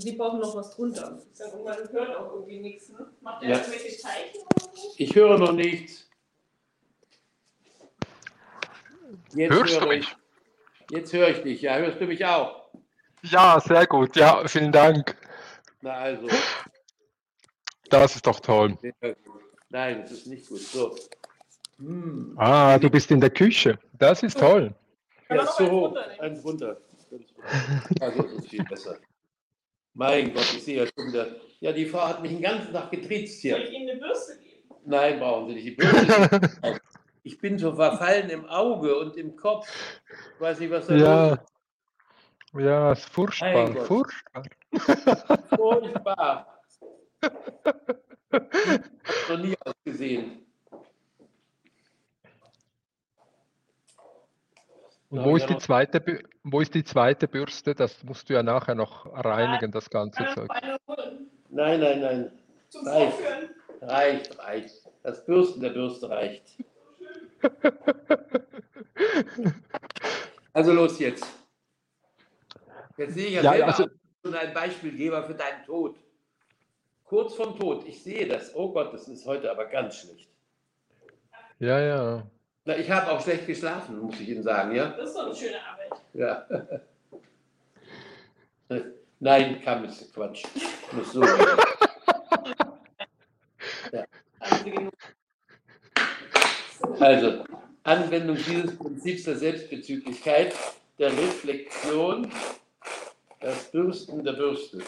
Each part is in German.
Und Sie brauchen noch was drunter. Und man hört auch irgendwie nichts, ne? Macht er Ja. irgendwelche Zeichen? Ich höre noch nichts. Jetzt Hörst du höre mich? Ich, jetzt höre ich dich. Ja, hörst du mich auch? Ja, sehr gut. Ja, vielen Dank. Na also. Das ist doch toll. Nein, das ist nicht gut. So. Hm. Ah, du bist in der Küche. Das ist toll. Ja, so hoch. runternehmen? Eins runter. Also ist viel besser. Mein Gott, ich sehe ja schon wieder. Ja, die Frau hat mich den ganzen Tag getriezt Soll hier. ich Ihnen eine Bürste geben? Nein, brauchen Sie nicht. Die Bürste- Ich bin so verfallen im Auge und im Kopf. Ich weiß nicht, was da los Ja. Ja, ist furchtbar. Furchtbar. ist. Furchtbar. Ich habe noch nie ausgesehen. Und wo ist, die zweite, wo ist die zweite Bürste? Das musst du ja nachher noch reinigen, das ganze Zeug. Nein, nein, nein. Vorführen? Reicht, reicht. Das Bürsten der Bürste reicht. Also los jetzt. Jetzt sehe ich ja, Ja, selber also- schon ein Beispielgeber für deinen Tod. Kurz vom Tod. Ich sehe das. Oh Gott, das ist heute aber ganz schlecht. Ja, ja. Na, ich habe auch schlecht geschlafen, muss ich Ihnen sagen, ja? Das ist doch eine schöne Arbeit. Ja. Nein, kam ist Quatsch. Muss so genug. Also, Anwendung dieses Prinzips der Selbstbezüglichkeit, der Reflexion, das Bürsten der Bürste.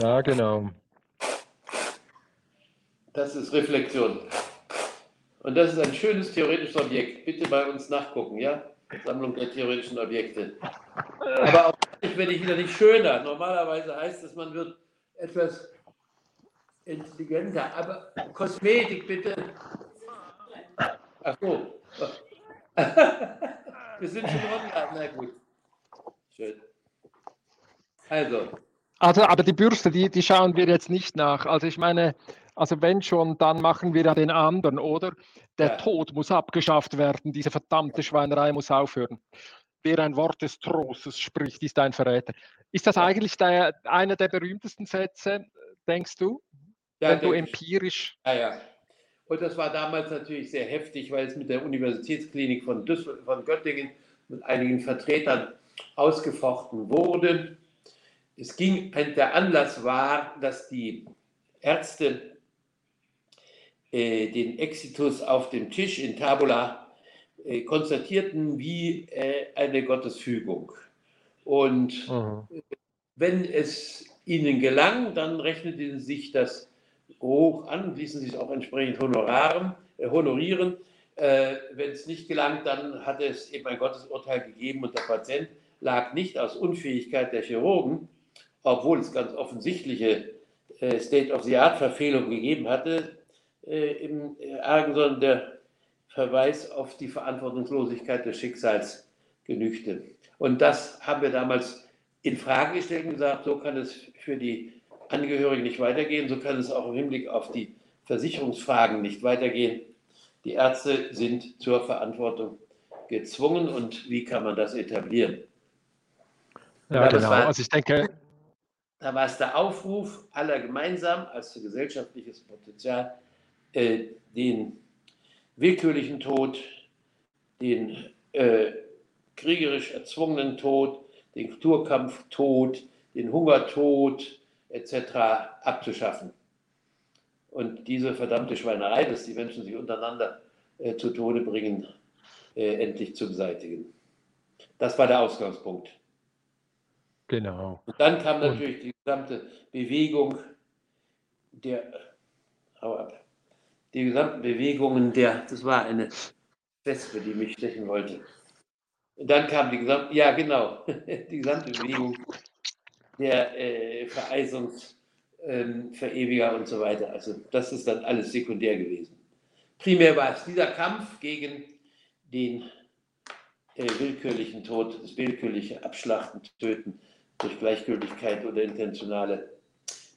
Ja, genau. Das ist Reflexion. Und das ist ein schönes theoretisches Objekt. Bitte bei uns nachgucken, ja? Sammlung der theoretischen Objekte. Aber auch ich werde ich wieder nicht schöner. Normalerweise heißt es, man wird etwas intelligenter. Aber Kosmetik bitte. Ach so. Wir sind schon online. Na gut. Schön. Also, Also, aber die Bürste, die, die schauen wir jetzt nicht nach. Also ich meine, also wenn schon, dann machen wir ja den anderen, oder? Der Ja. Tod muss abgeschafft werden, diese verdammte Schweinerei muss aufhören. Wer ein Wort des Trostes spricht, ist ein Verräter. Ist das eigentlich der, einer der berühmtesten Sätze, denkst du? ja, wenn du denke ich. empirisch. Ja, ja. Und das war damals natürlich sehr heftig, weil es mit der Universitätsklinik von, Düssel von Göttingen mit einigen Vertretern ausgefochten wurde. Es ging, der Anlass war, dass die Ärzte äh, den Exitus auf dem Tisch in Tabula äh, konstatierten wie äh, eine Gottesfügung. Und Mhm. wenn es ihnen gelang, dann rechneten sie sich das hoch an, ließen sich auch entsprechend honoraren, äh, honorieren. Äh, wenn es nicht gelang, dann hatte es eben ein Gottesurteil gegeben und der Patient lag nicht aus Unfähigkeit der Chirurgen, obwohl es ganz offensichtliche äh, State-of-the-Art-Verfehlungen gegeben hatte, äh, im Argen, sondern der Verweis auf die Verantwortungslosigkeit des Schicksals genügte. Und das haben wir damals in Frage gestellt und gesagt, so kann es für die Angehörigen nicht weitergehen, so kann es auch im Hinblick auf die Versicherungsfragen nicht weitergehen. Die Ärzte sind zur Verantwortung gezwungen und wie kann man das etablieren? Ja, das genau. war- Also ich denke, Da war es der Aufruf aller gemeinsam als gesellschaftliches Potenzial, äh, den willkürlichen Tod, den äh, kriegerisch erzwungenen Tod, den Kulturkampftod, den Hungertod etc. abzuschaffen. Und diese verdammte Schweinerei, dass die Menschen sich untereinander äh, zu Tode bringen, äh, endlich zu beseitigen. Das war der Ausgangspunkt. genau. Und dann kam Und- natürlich die gesamte Bewegung der, hau ab, die gesamten Bewegungen der, das war eine Wespe, die mich stechen wollte. Und dann kam die gesamte, ja genau, die gesamte Bewegung der äh, Vereisungs, ähm, und so weiter. Also das ist dann alles sekundär gewesen. Primär war es dieser Kampf gegen den äh, willkürlichen Tod, das willkürliche Abschlachten, Töten durch Gleichgültigkeit oder intentionale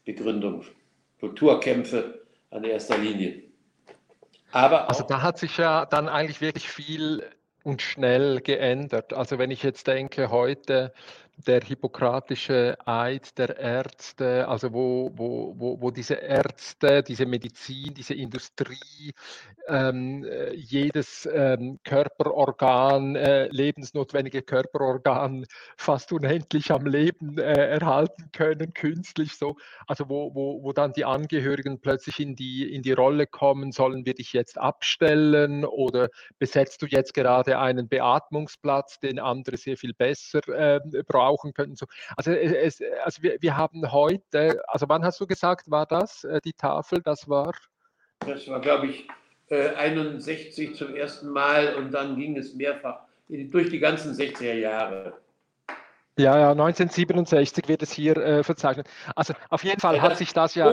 Begründung. Kulturkämpfe an erster Linie. Aber Also da hat sich ja dann eigentlich wirklich viel und schnell geändert. Also wenn ich jetzt denke, heute der hippokratische Eid der Ärzte, also wo, wo, wo, wo diese Ärzte, diese Medizin, diese Industrie, ähm, äh, jedes ähm, Körperorgan, äh, lebensnotwendige Körperorgan fast unendlich am Leben äh, erhalten können, künstlich so. Also wo, wo, wo dann die Angehörigen plötzlich in die, in die Rolle kommen, sollen wir dich jetzt abstellen oder besetzt du jetzt gerade einen Beatmungsplatz, den andere sehr viel besser äh, brauchen könnten. So. Also, es, also wir, wir haben heute, also wann hast du gesagt, war das äh, die Tafel? Das war? Das war, glaube ich, äh, 61 zum ersten Mal und dann ging es mehrfach durch die ganzen 60er Jahre. Ja, ja, 1967 wird es hier äh, verzeichnet. Also auf jeden Fall ja, hat sich das ja.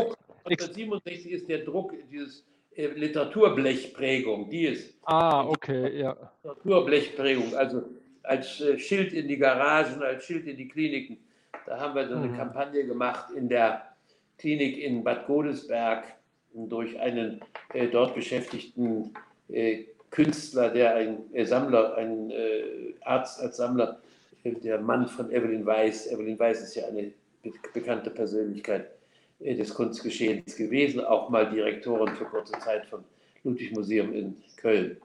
1967 ist der Druck, dieses äh, Literaturblechprägung, die ist. Ah, okay, ja. Literaturblechprägung, also als äh, Schild in die Garagen, als Schild in die Kliniken. Da haben wir so eine mhm. Kampagne gemacht in der Klinik in Bad Godesberg durch einen äh, dort beschäftigten äh, Künstler, der ein äh, Sammler, ein äh, Arzt als Sammler, äh, der Mann von Evelyn Weiss. Evelyn Weiss ist ja eine be bekannte Persönlichkeit des Kunstgeschehens gewesen, auch mal Direktorin für kurze Zeit vom Ludwig Museum in Köln.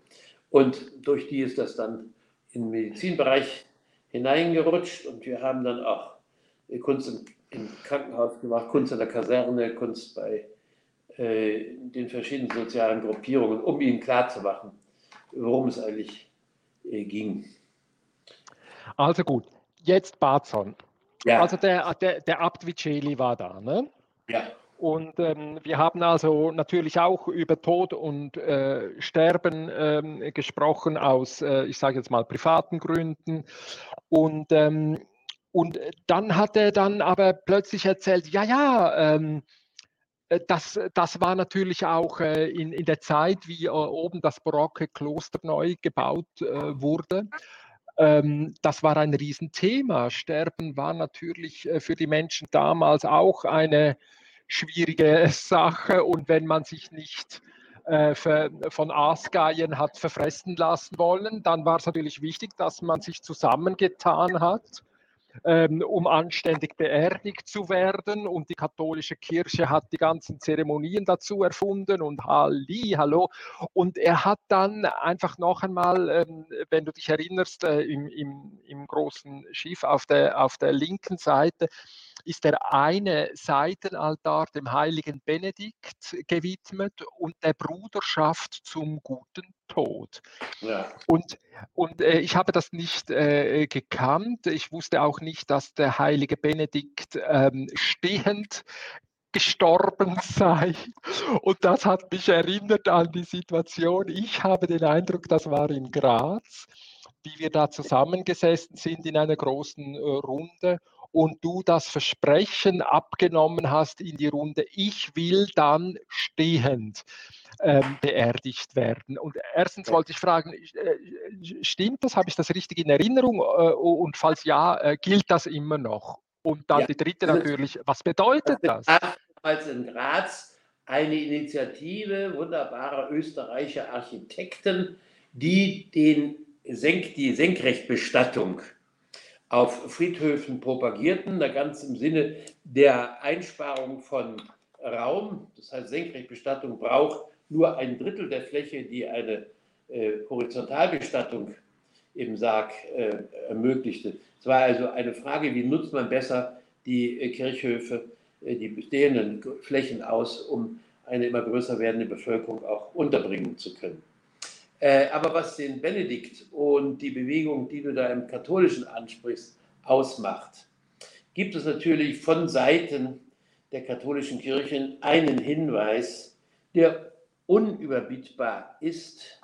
Und durch die ist das dann in den Medizinbereich hineingerutscht und wir haben dann auch Kunst im, im Krankenhaus gemacht, Kunst in der Kaserne, Kunst bei äh, den verschiedenen sozialen Gruppierungen, um ihnen klarzumachen, worum es eigentlich äh, ging. Also gut, jetzt Barzon. Ja. Also der, der, der Abt Viceli war da, ne? Ja. Und ähm, wir haben also natürlich auch über Tod und äh, Sterben ähm, gesprochen aus, äh, ich sage jetzt mal, privaten Gründen. Und, ähm, und dann hat er dann aber plötzlich erzählt, ja, ja, ähm, äh, das, das war natürlich auch äh, in, in der Zeit, wie äh, oben das barocke Kloster neu gebaut äh, wurde. Ähm, das war ein Riesenthema. Sterben war natürlich für die Menschen damals auch eine schwierige Sache. Und wenn man sich nicht äh, von Aasgeien hat verfressen lassen wollen, dann war es natürlich wichtig, dass man sich zusammengetan hat ähm, um anständig beerdigt zu werden. Und die katholische Kirche hat die ganzen Zeremonien dazu erfunden und Halli, hallo. Und er hat dann einfach noch einmal, ähm, wenn du dich erinnerst, äh, im, im, im großen Schiff auf der, auf der linken Seite, ist der eine Seitenaltar dem heiligen Benedikt gewidmet und der Bruderschaft zum guten Tod. Ja. Und, und äh, ich habe das nicht äh, gekannt. Ich wusste auch nicht, dass der heilige Benedikt ähm, stehend gestorben sei. Und das hat mich erinnert an die Situation. Ich habe den Eindruck, das war in Graz, wie wir da zusammengesessen sind in einer großen äh, Runde und du das Versprechen abgenommen hast in die Runde, ich will dann stehend ähm, beerdigt werden. Und erstens wollte ich fragen, äh, stimmt das? Habe ich das richtig in Erinnerung? Äh, und falls ja, äh, gilt das immer noch? Und dann ja. die dritte natürlich, was bedeutet das? Als in Graz eine Initiative wunderbarer österreichischer Architekten, die den Senk, die Senkrechtbestattung auf Friedhöfen propagierten, da ganz im Sinne der Einsparung von Raum. Das heißt, Senkrechtbestattung braucht nur ein Drittel der Fläche, die eine äh, Horizontalbestattung im Sarg äh, ermöglichte. Es war also eine Frage, wie nutzt man besser die äh, Kirchhöfe, äh, die bestehenden Flächen aus, um eine immer größer werdende Bevölkerung auch unterbringen zu können. Äh, aber was den Benedikt und die Bewegung, die du da im Katholischen ansprichst, ausmacht, gibt es natürlich von Seiten der katholischen Kirchen einen Hinweis, der unüberbietbar ist,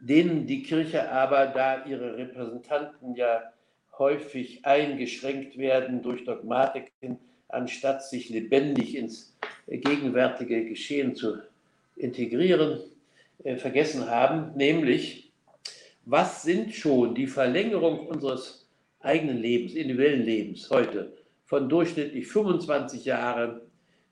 denen die Kirche aber, da ihre Repräsentanten ja häufig eingeschränkt werden durch Dogmatiken, anstatt sich lebendig ins gegenwärtige Geschehen zu integrieren, äh, vergessen haben, nämlich was sind schon die Verlängerung unseres eigenen Lebens, individuellen Lebens heute von durchschnittlich 25 Jahren,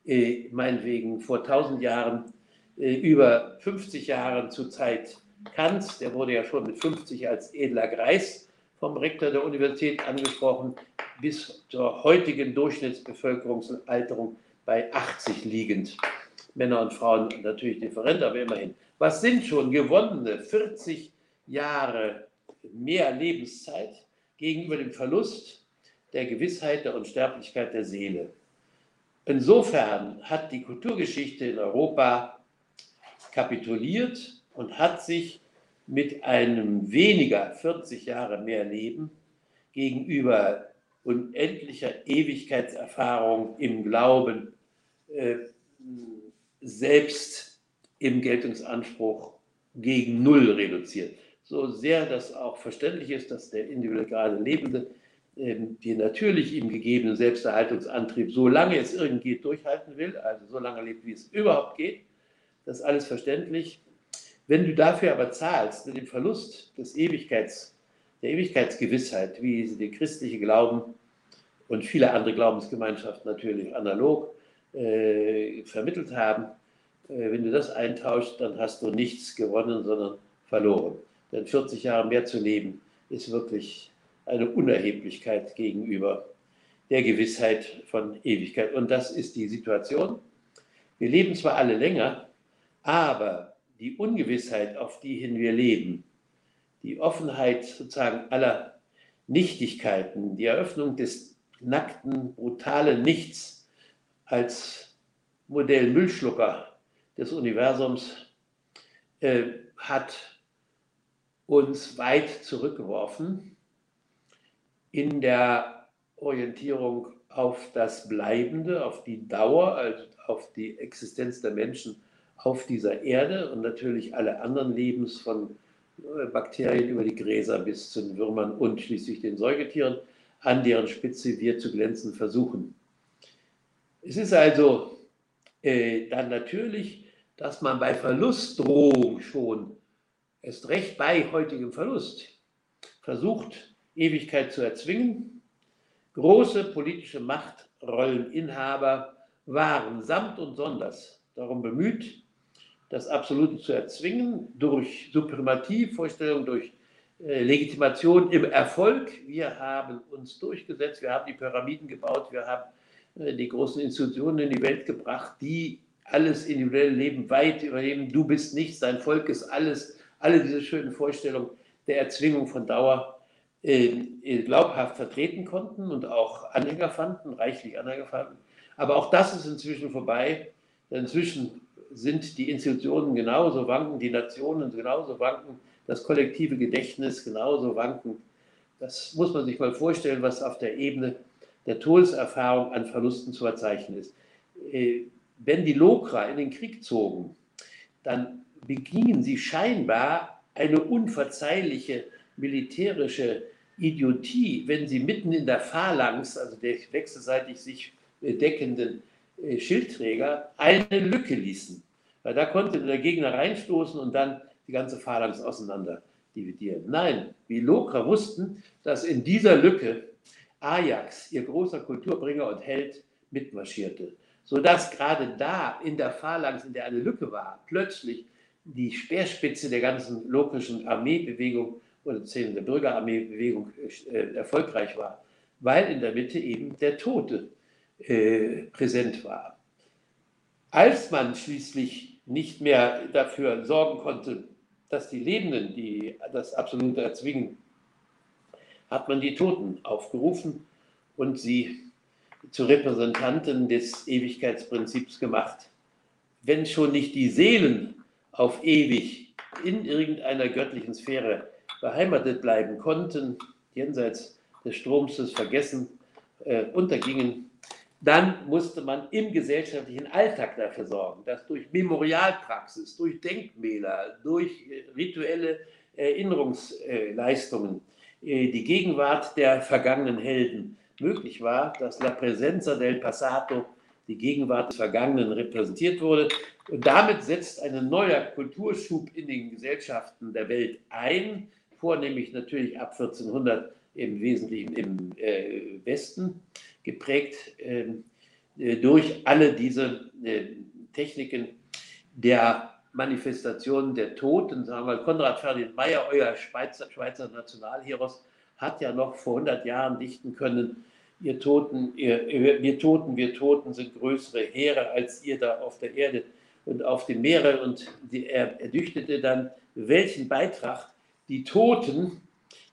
äh, meinetwegen vor 1000 Jahren, äh, über 50 Jahren zur Zeit Kants, der wurde ja schon mit 50 als edler Greis vom Rektor der Universität angesprochen, bis zur heutigen Durchschnittsbevölkerungsalterung bei 80 liegend. Männer und Frauen natürlich different, aber immerhin. Was sind schon gewonnene 40 Jahre mehr Lebenszeit gegenüber dem Verlust der Gewissheit der Unsterblichkeit der Seele? Insofern hat die Kulturgeschichte in Europa kapituliert und hat sich mit einem weniger 40 Jahre mehr Leben gegenüber unendlicher Ewigkeitserfahrung im Glauben äh, selbst im Geltungsanspruch gegen Null reduziert. So sehr das auch verständlich ist, dass der individuell gerade Lebende ähm, die natürlich ihm gegebenen Selbsterhaltungsantrieb, solange es irgend geht, durchhalten will, also so lange lebt, wie es überhaupt geht, das ist alles verständlich. Wenn du dafür aber zahlst, dem Verlust des Ewigkeits, der Ewigkeitsgewissheit, wie sie der christliche Glauben und viele andere Glaubensgemeinschaften natürlich analog äh, vermittelt haben, wenn du das eintauscht, dann hast du nichts gewonnen, sondern verloren. Denn 40 Jahre mehr zu leben, ist wirklich eine Unerheblichkeit gegenüber der Gewissheit von Ewigkeit. Und das ist die Situation. Wir leben zwar alle länger, aber die Ungewissheit, auf die hin wir leben, die Offenheit sozusagen aller Nichtigkeiten, die Eröffnung des nackten, brutalen Nichts als Modell Müllschlucker des Universums äh, hat uns weit zurückgeworfen in der Orientierung auf das Bleibende, auf die Dauer, also auf die Existenz der Menschen auf dieser Erde und natürlich alle anderen Lebens von äh, Bakterien über die Gräser bis zu den Würmern und schließlich den Säugetieren, an deren Spitze wir zu glänzen versuchen. Es ist also äh, dann natürlich, dass man bei Verlustdrohung schon, erst recht bei heutigem Verlust, versucht, Ewigkeit zu erzwingen. Große politische Machtrolleninhaber waren samt und sonders darum bemüht, das Absolute zu erzwingen durch Supremativvorstellung, durch äh, Legitimation im Erfolg. Wir haben uns durchgesetzt, wir haben die Pyramiden gebaut, wir haben äh, die großen Institutionen in die Welt gebracht, die alles individuelle Leben weit übernehmen. Du bist nichts, dein Volk ist alles. Alle diese schönen Vorstellungen der Erzwingung von Dauer äh, glaubhaft vertreten konnten und auch Anhänger fanden, reichlich Anhänger fanden. Aber auch das ist inzwischen vorbei. Inzwischen sind die Institutionen genauso wanken, die Nationen genauso wanken, das kollektive Gedächtnis genauso wanken. Das muss man sich mal vorstellen, was auf der Ebene der Todeserfahrung an Verlusten zu verzeichnen ist. Wenn die Lokra in den Krieg zogen, dann begingen sie scheinbar eine unverzeihliche militärische Idiotie, wenn sie mitten in der Phalanx, also der wechselseitig sich deckenden äh, Schildträger, eine Lücke ließen. Weil da konnte der Gegner reinstoßen und dann die ganze Phalanx auseinander dividieren. Nein, die Lokra wussten, dass in dieser Lücke Ajax, ihr großer Kulturbringer und Held, mitmarschierte. Sodass gerade da in der Phalanx, in der eine Lücke war, plötzlich die Speerspitze der ganzen lokischen Armeebewegung oder der Bürgerarmeebewegung äh, erfolgreich war, weil in der Mitte eben der Tote äh, präsent war. Als man schließlich nicht mehr dafür sorgen konnte, dass die Lebenden die das Absolute erzwingen, hat man die Toten aufgerufen und sie zu Repräsentanten des Ewigkeitsprinzips gemacht. Wenn schon nicht die Seelen auf ewig in irgendeiner göttlichen Sphäre beheimatet bleiben konnten, jenseits des Stroms des Vergessen äh, untergingen, dann musste man im gesellschaftlichen Alltag dafür sorgen, dass durch Memorialpraxis, durch Denkmäler, durch äh, rituelle Erinnerungsleistungen äh, die Gegenwart der vergangenen Helden möglich war, dass La Presenza del Passato, die Gegenwart des Vergangenen, repräsentiert wurde. Und damit setzt ein neuer Kulturschub in den Gesellschaften der Welt ein, vornehmlich natürlich ab 1400 im Wesentlichen im äh, Westen, geprägt ähm, äh, durch alle diese äh, Techniken der Manifestation der Toten. Sagen wir, Konrad Ferdinand Meyer, euer Schweizer, Schweizer Nationalheros, hat ja noch vor 100 Jahren dichten können, ihr Toten, ihr, wir Toten, wir Toten sind größere Heere als ihr da auf der Erde und auf dem Meere. Und die, er, er dichtete dann, welchen Beitrag die Toten,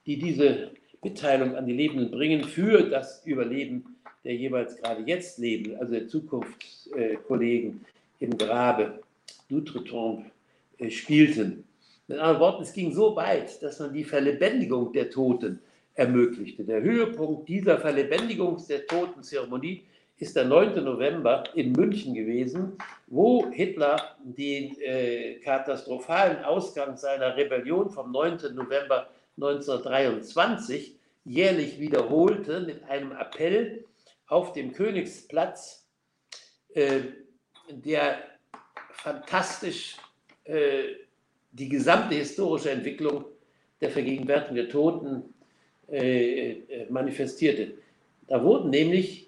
die diese Mitteilung an die Lebenden bringen, für das Überleben der jeweils gerade jetzt leben, also der Zukunftskollegen im Grabe d'Outretombe äh, spielten. Mit anderen Worten, es ging so weit, dass man die Verlebendigung der Toten ermöglichte. Der Höhepunkt dieser Verlebendigung der Totenzeremonie ist der 9. November in München gewesen, wo Hitler den äh, katastrophalen Ausgang seiner Rebellion vom 9. November 1923 jährlich wiederholte mit einem Appell auf dem Königsplatz, äh, der fantastisch äh, die gesamte historische Entwicklung der Vergegenwärtigung der Toten äh, äh, manifestierte. Da wurden nämlich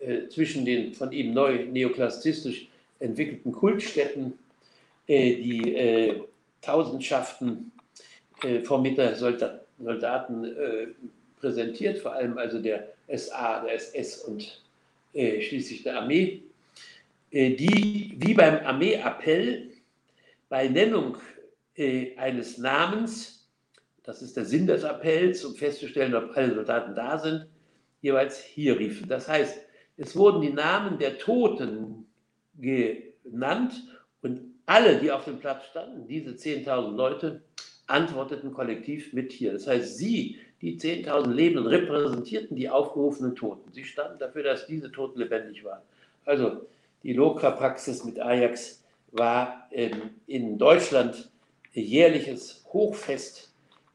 äh, zwischen den von ihm neu neoklassizistisch entwickelten Kultstätten äh, die äh, Tausendschaften von Soldaten präsentiert, vor allem also der SA, der SS und schließlich der Armee, die wie beim Armeeappell bei Nennung eines Namens das ist der Sinn des Appells, um festzustellen, ob alle Soldaten da sind, jeweils hier riefen. Das heißt, es wurden die Namen der Toten genannt und alle, die auf dem Platz standen, diese 10.000 Leute, antworteten kollektiv mit hier. Das heißt, sie, die 10.000 Lebenden, repräsentierten die aufgerufenen Toten. Sie standen dafür, dass diese Toten lebendig waren. Also die Lokra-Praxis mit Ajax war ähm, in Deutschland jährliches Hochfest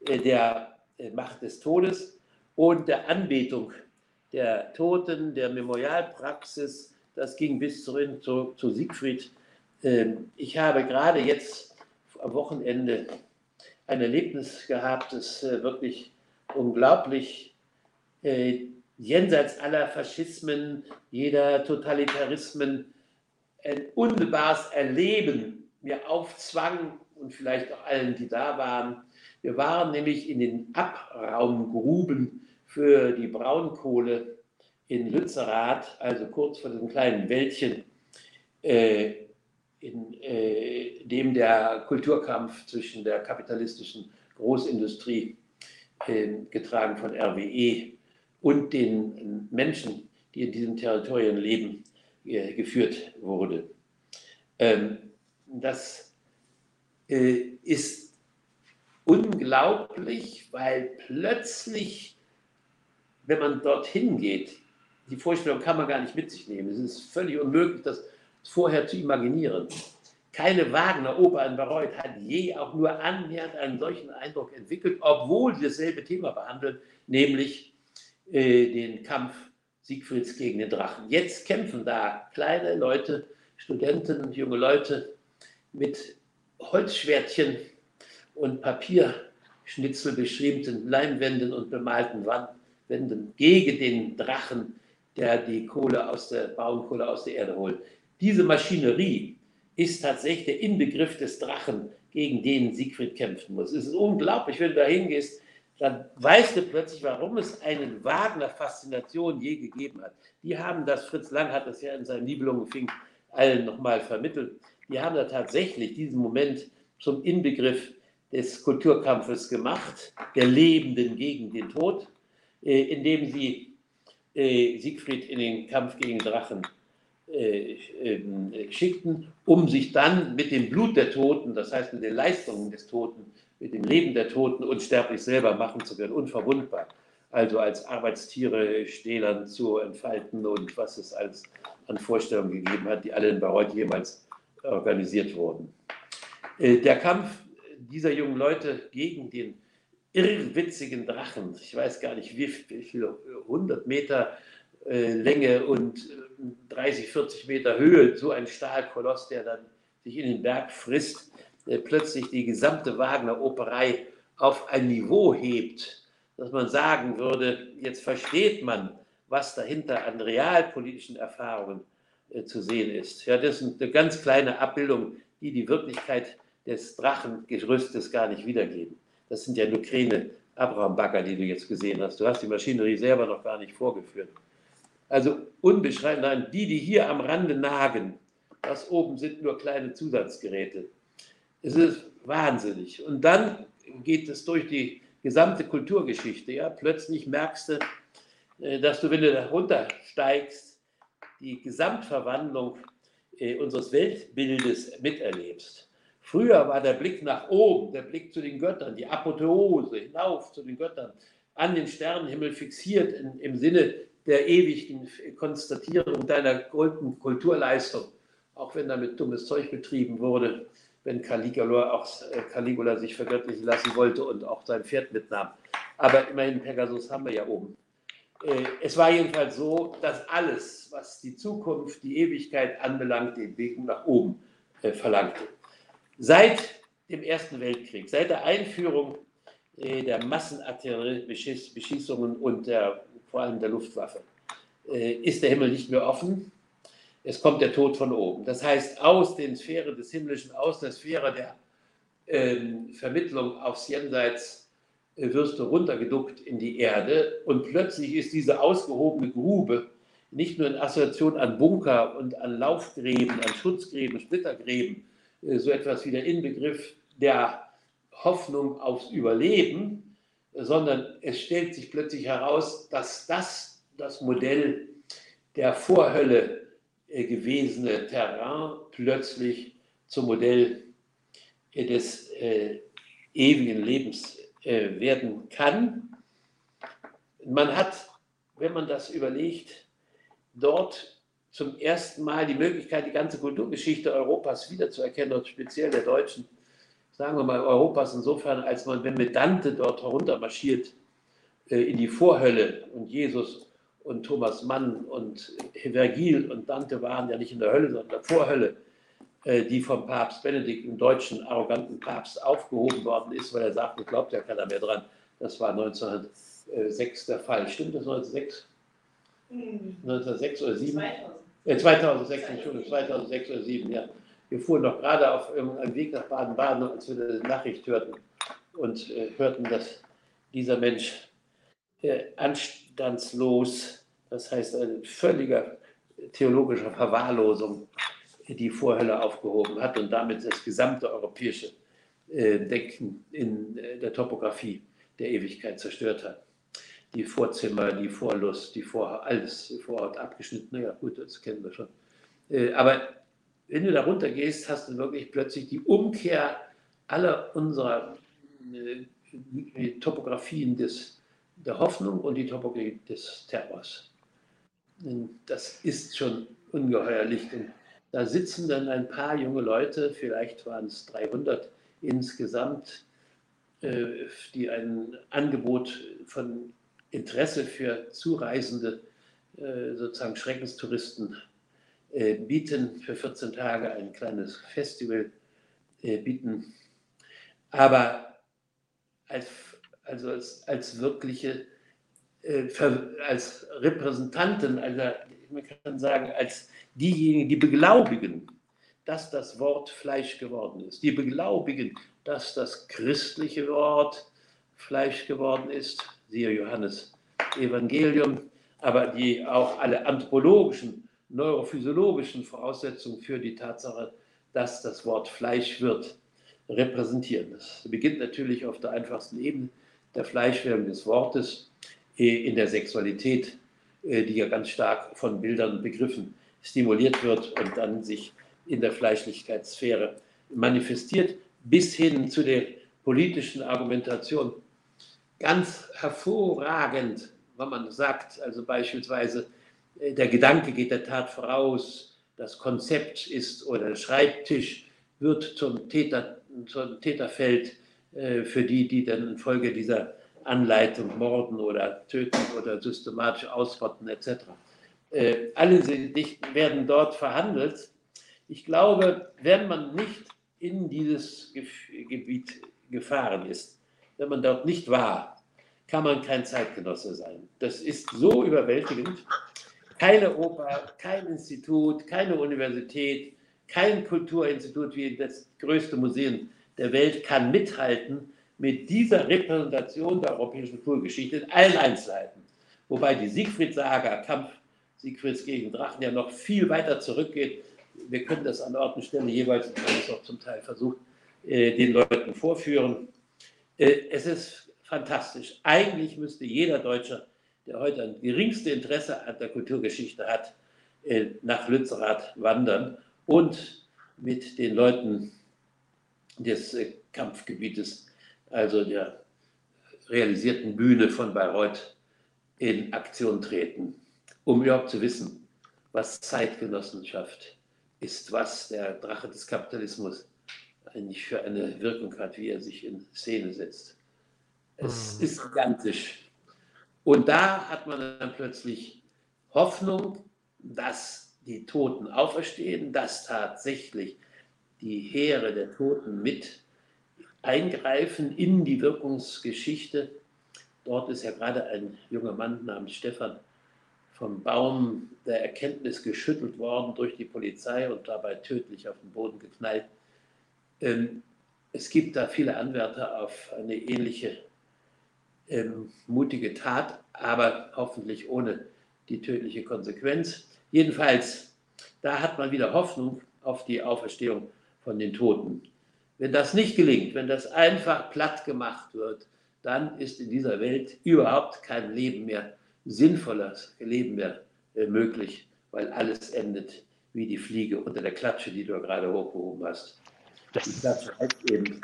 der äh, Macht des Todes und der Anbetung der Toten, der Memorialpraxis. Das ging bis zurück zu, zu Siegfried. Ähm, ich habe gerade jetzt am Wochenende ein Erlebnis gehabt, das äh, wirklich unglaublich jenseits aller Faschismen, jeder Totalitarismen, ein unmittelbares Erleben mir aufzwang und vielleicht auch allen, die da waren, wir waren nämlich in den Abraumgruben für die Braunkohle in Lützerath, also kurz vor diesem kleinen Wäldchen, äh, in äh, dem der Kulturkampf zwischen der kapitalistischen Großindustrie, äh, getragen von RWE, und den Menschen, die in diesem Territorium leben, äh, geführt wurde. Ähm, das äh, ist unglaublich, weil plötzlich, wenn man dorthin geht, die Vorstellung kann man gar nicht mit sich nehmen. Es ist völlig unmöglich, das vorher zu imaginieren. Keine Wagner-Oper in Bayreuth hat je auch nur annähernd einen solchen Eindruck entwickelt, obwohl sie dasselbe Thema behandeln, nämlich äh, den Kampf Siegfrieds gegen den Drachen. Jetzt kämpfen da kleine Leute, Studenten und junge Leute mit Holzschwertchen und Papierschnitzel beschriebenen Leinwänden und bemalten Wänden gegen den Drachen, der die Kohle aus der Braunkohle aus der Erde holt. Diese Maschinerie ist tatsächlich der Inbegriff des Drachen, gegen den Siegfried kämpfen muss. Es ist unglaublich, wenn du da hingehst, dann weißt du plötzlich, warum es eine Wagner-Faszination je gegeben hat. Die haben das, Fritz Lang hat das ja in seinem Nibelungenfink allen nochmal vermittelt, die haben da tatsächlich diesen Moment zum Inbegriff des Kulturkampfes gemacht, der Lebenden gegen den Tod, äh, indem sie äh, Siegfried in den Kampf gegen Drachen äh, ähm, schickten, um sich dann mit dem Blut der Toten, das heißt mit den Leistungen des Toten, mit dem Leben der Toten unsterblich selber machen zu können, unverwundbar. Also als Arbeitstiere Stählern zu entfalten und was es als an Vorstellungen gegeben hat, die alle in Bayreuth jemals organisiert wurden. Der Kampf dieser jungen Leute gegen den irrwitzigen Drachen, ich weiß gar nicht wie, wie viele, 100 Meter äh, Länge und 30, äh, 40 Meter Höhe, so ein Stahlkoloss, der dann sich in den Berg frisst, der plötzlich die gesamte Wagner-Operei auf ein Niveau hebt, dass man sagen würde, jetzt versteht man, was dahinter an realpolitischen Erfahrungen äh, zu sehen ist. Ja, das ist eine ganz kleine Abbildung, die die Wirklichkeit des Drachengerüstes gar nicht wiedergeben. Das sind ja nur kleine Abraham-Bagger, die du jetzt gesehen hast. Du hast die Maschinerie selber noch gar nicht vorgeführt. Also unbeschreiblich, nein, die, die hier am Rande nagen, das oben sind nur kleine Zusatzgeräte. Es ist wahnsinnig. Und dann geht es durch die gesamte Kulturgeschichte. Ja? Plötzlich merkst du, äh, dass du, wenn du da runtersteigst, die Gesamtverwandlung äh, unseres Weltbildes miterlebst. Früher war der Blick nach oben, der Blick zu den Göttern, die Apotheose hinauf zu den Göttern, an den Sternenhimmel fixiert in, im Sinne der ewigen Konstatierung deiner Kulturleistung, auch wenn damit dummes Zeug betrieben wurde, wenn Caligula, auch, äh, Caligula sich vergöttlichen lassen wollte und auch sein Pferd mitnahm. Aber immerhin Pegasus haben wir ja oben. Äh, es war jedenfalls so, dass alles, was die Zukunft, die Ewigkeit anbelangt, den Weg nach oben äh, verlangte. Seit dem Ersten Weltkrieg, seit der Einführung der Massenartilleriebeschießungen und der vor allem der Luftwaffe, äh, ist der Himmel nicht mehr offen. Es kommt der Tod von oben. Das heißt, aus den Sphären des Himmlischen, aus der Sphäre der ähm, Vermittlung aufs Jenseits äh, wirst du runtergeduckt in die Erde und plötzlich ist diese ausgehobene Grube nicht nur in Assoziation an Bunker und an Laufgräben, an Schutzgräben, Splittergräben, äh, so etwas wie der Inbegriff der Hoffnung aufs Überleben, sondern es stellt sich plötzlich heraus, dass das das Modell der Vorhölle äh, gewesene Terrain plötzlich zum Modell äh, des äh, ewigen Lebens äh, werden kann. Man hat, wenn man das überlegt, dort zum ersten Mal die Möglichkeit, die ganze Kulturgeschichte Europas wiederzuerkennen und speziell der Deutschen sagen wir mal, Europas insofern, als man, wenn mit Dante dort heruntermarschiert äh, in die Vorhölle und Jesus und Thomas Mann und Vergil und Dante waren ja nicht in der Hölle, sondern in der Vorhölle, äh, die vom Papst Benedikt, dem deutschen arroganten Papst, aufgehoben worden ist, weil er sagte, glaubt ja keiner mehr dran. Das war 1906 der Fall. Stimmt das 1906? 1906 oder 2007? 2000. Äh, 2006, Entschuldigung, 2006 oder 2007, ja. Wir fuhren noch gerade auf einem Weg nach Baden-Baden, als wir eine Nachricht hörten und äh, hörten, dass dieser Mensch äh, anstandslos, das heißt eine völliger theologischer Verwahrlosung, die Vorhölle aufgehoben hat und damit das gesamte europäische äh, Denken in äh, der Topografie der Ewigkeit zerstört hat. Die Vorzimmer, die Vorlust, die Vor alles Vorhaut abgeschnitten, naja gut, das kennen wir schon. Äh, aber wenn du darunter gehst, hast du wirklich plötzlich die Umkehr aller unserer äh, Topografien des, der Hoffnung und die Topografie des Terrors. Das ist schon ungeheuerlich. Und da sitzen dann ein paar junge Leute, vielleicht waren es 300 insgesamt, äh, die ein Angebot von Interesse für Zureisende, äh, sozusagen Schreckenstouristen, äh, bieten für 14 Tage ein kleines Festival äh, bieten. Aber als, also als, als wirkliche, als Repräsentanten, also man kann sagen, als diejenigen, die beglaubigen, dass das Wort Fleisch geworden ist, die beglaubigen, dass das christliche Wort Fleisch geworden ist, siehe Johannes Evangelium, aber die auch alle anthropologischen neurophysiologischen Voraussetzungen für die Tatsache, dass das Wort Fleisch wird, repräsentieren. Das beginnt natürlich auf der einfachsten Ebene der Fleischwerdung des Wortes äh, in der Sexualität, äh, die ja ganz stark von Bildern und Begriffen stimuliert wird und dann sich in der Fleischlichkeitssphäre manifestiert, bis hin zu der politischen Argumentation. Ganz hervorragend, wenn man sagt, also beispielsweise, äh, der Gedanke geht der Tat voraus, das Konzept ist oder der Schreibtisch wird zum, Täter, zum Täterfeld äh, für die, die dann infolge dieser Anleitung morden oder töten oder systematisch ausrotten etc. Äh, alle Dichten werden dort verhandelt. Ich glaube, wenn man nicht in dieses Gebiet gefahren ist, wenn man dort nicht war, kann man kein Zeitgenosse sein. Das ist so überwältigend. Keine Oper, kein Institut, keine Universität, kein Kulturinstitut wie das größte Museum der Welt kann mithalten mit dieser Repräsentation der europäischen Kulturgeschichte in allen Einzelheiten. Wobei die Siegfried-Saga, Kampf Siegfrieds gegen Drachen, ja noch viel weiter zurückgeht. Wir können das an Ort und Stelle jeweils, das auch zum Teil versucht, äh, den Leuten vorführen. Äh, es ist fantastisch. Eigentlich müsste jeder Deutscher, der heute ein geringste Interesse an der Kulturgeschichte hat, äh, nach Lützerath wandern und mit den Leuten des Kampfgebietes, also der realisierten Bühne von Bayreuth, in Aktion treten, um überhaupt zu wissen, was Zeitgenossenschaft ist, was der Drache des Kapitalismus eigentlich für eine Wirkung hat, wie er sich in Szene setzt. Es mhm. ist gigantisch. Und da hat man dann plötzlich Hoffnung, dass die Toten auferstehen, dass tatsächlich die Heere der Toten mit eingreifen in die Wirkungsgeschichte. Dort ist ja gerade ein junger Mann namens Stefan vom Baum der Erkenntnis geschüttelt worden durch die Polizei und dabei tödlich auf den Boden geknallt. Ähm, es gibt da viele Anwärter auf eine ähnliche ähm, mutige Tat, aber hoffentlich ohne die tödliche Konsequenz. Jedenfalls, da hat man wieder Hoffnung auf die Auferstehung von den Toten. Wenn das nicht gelingt, wenn das einfach platt gemacht wird, dann ist in dieser Welt überhaupt kein Leben mehr, sinnvolles Leben mehr äh, möglich, weil alles endet wie die Fliege unter der Klatsche, die du gerade hochgehoben hast. Die Klatsche heißt eben.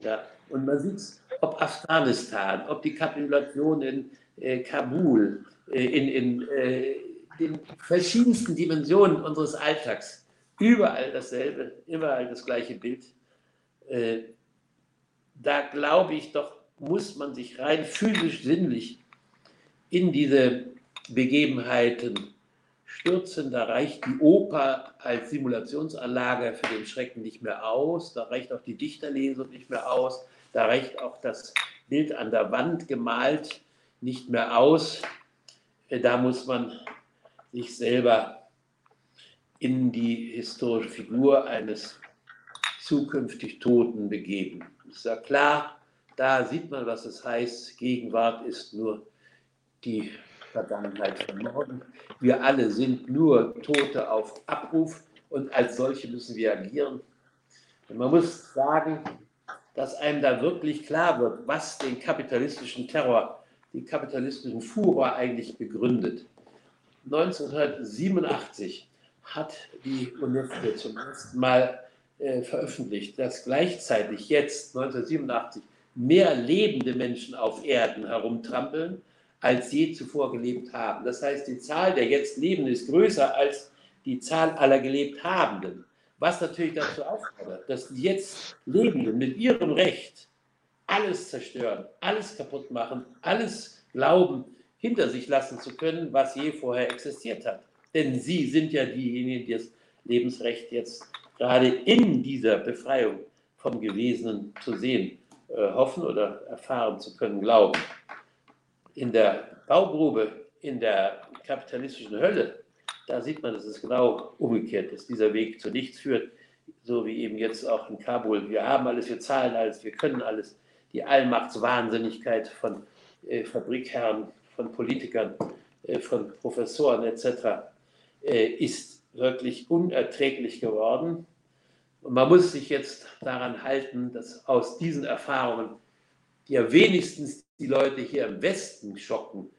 Ja. Und man sieht es, ob Afghanistan, ob die Kapitulation in äh, Kabul, äh, in, in äh, den verschiedensten Dimensionen unseres Alltags überall dasselbe, überall das gleiche Bild. Äh, da glaube ich doch, muss man sich rein physisch, sinnlich in diese Begebenheiten stürzen. Da reicht die Oper als Simulationsanlage für den Schrecken nicht mehr aus. Da reicht auch die Dichterlesung nicht mehr aus. Da reicht auch das Bild an der Wand gemalt nicht mehr aus. Da muss man sich selber in die historische Figur eines zukünftig Toten begeben. Ist ja klar, da sieht man, was es heißt. Gegenwart ist nur die Vergangenheit von morgen. Wir alle sind nur Tote auf Abruf und als solche müssen wir agieren. Und man muss sagen, dass einem da wirklich klar wird, was den kapitalistischen Terror, den kapitalistischen Furor eigentlich begründet. 1987 hat die UNESCO zum ersten Mal äh, veröffentlicht, dass gleichzeitig jetzt 1987 mehr lebende Menschen auf Erden herumtrampeln, als je zuvor gelebt haben. Das heißt, die Zahl der jetzt Lebenden ist größer als die Zahl aller gelebt Habenden. Was natürlich dazu auffordert, dass die jetzt Lebenden mit ihrem Recht alles zerstören, alles kaputt machen, alles glauben, hinter sich lassen zu können, was je vorher existiert hat. Denn Sie sind ja diejenigen, die das Lebensrecht jetzt gerade in dieser Befreiung vom Gewesenen zu sehen äh, hoffen oder erfahren zu können, glauben. In der Baugrube, in der kapitalistischen Hölle, da sieht man, dass es genau umgekehrt ist. Dieser Weg zu nichts führt, so wie eben jetzt auch in Kabul. Wir haben alles, wir zahlen alles, wir können alles. Die Allmachtswahnsinnigkeit von äh, Fabrikherren, von Politikern, äh, von Professoren etc. Äh, ist wirklich unerträglich geworden. Und man muss sich jetzt daran halten, dass aus diesen Erfahrungen, ja wenigstens die Leute hier im Westen schocken,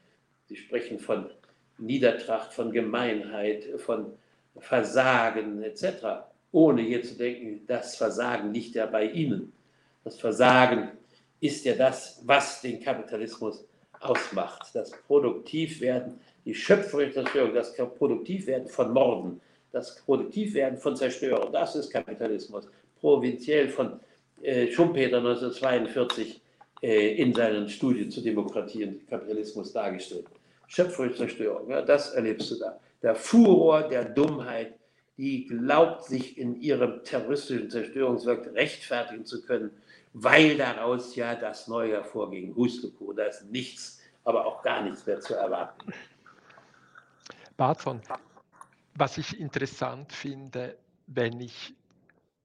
sie sprechen von Niedertracht, von Gemeinheit, von Versagen etc., ohne hier zu denken, das Versagen liegt ja bei Ihnen. Das Versagen ist ja das, was den Kapitalismus ausmacht. Das Produktivwerden die schöpferische Zerstörung, das Produktivwerden von Morden, das Produktivwerden von Zerstörung, das ist Kapitalismus. Provinziell von äh, Schumpeter 1942 äh, in seinen Studien zur Demokratie und Kapitalismus dargestellt. Schöpferische Zerstörung, ja, das erlebst du da. Der Furor der Dummheit, die glaubt, sich in ihrem terroristischen Zerstörungswerk rechtfertigen zu können, weil daraus ja das Neue hervorging. Hustuko, da ist nichts, aber auch gar nichts mehr zu erwarten. Barton, was ich interessant finde, wenn ich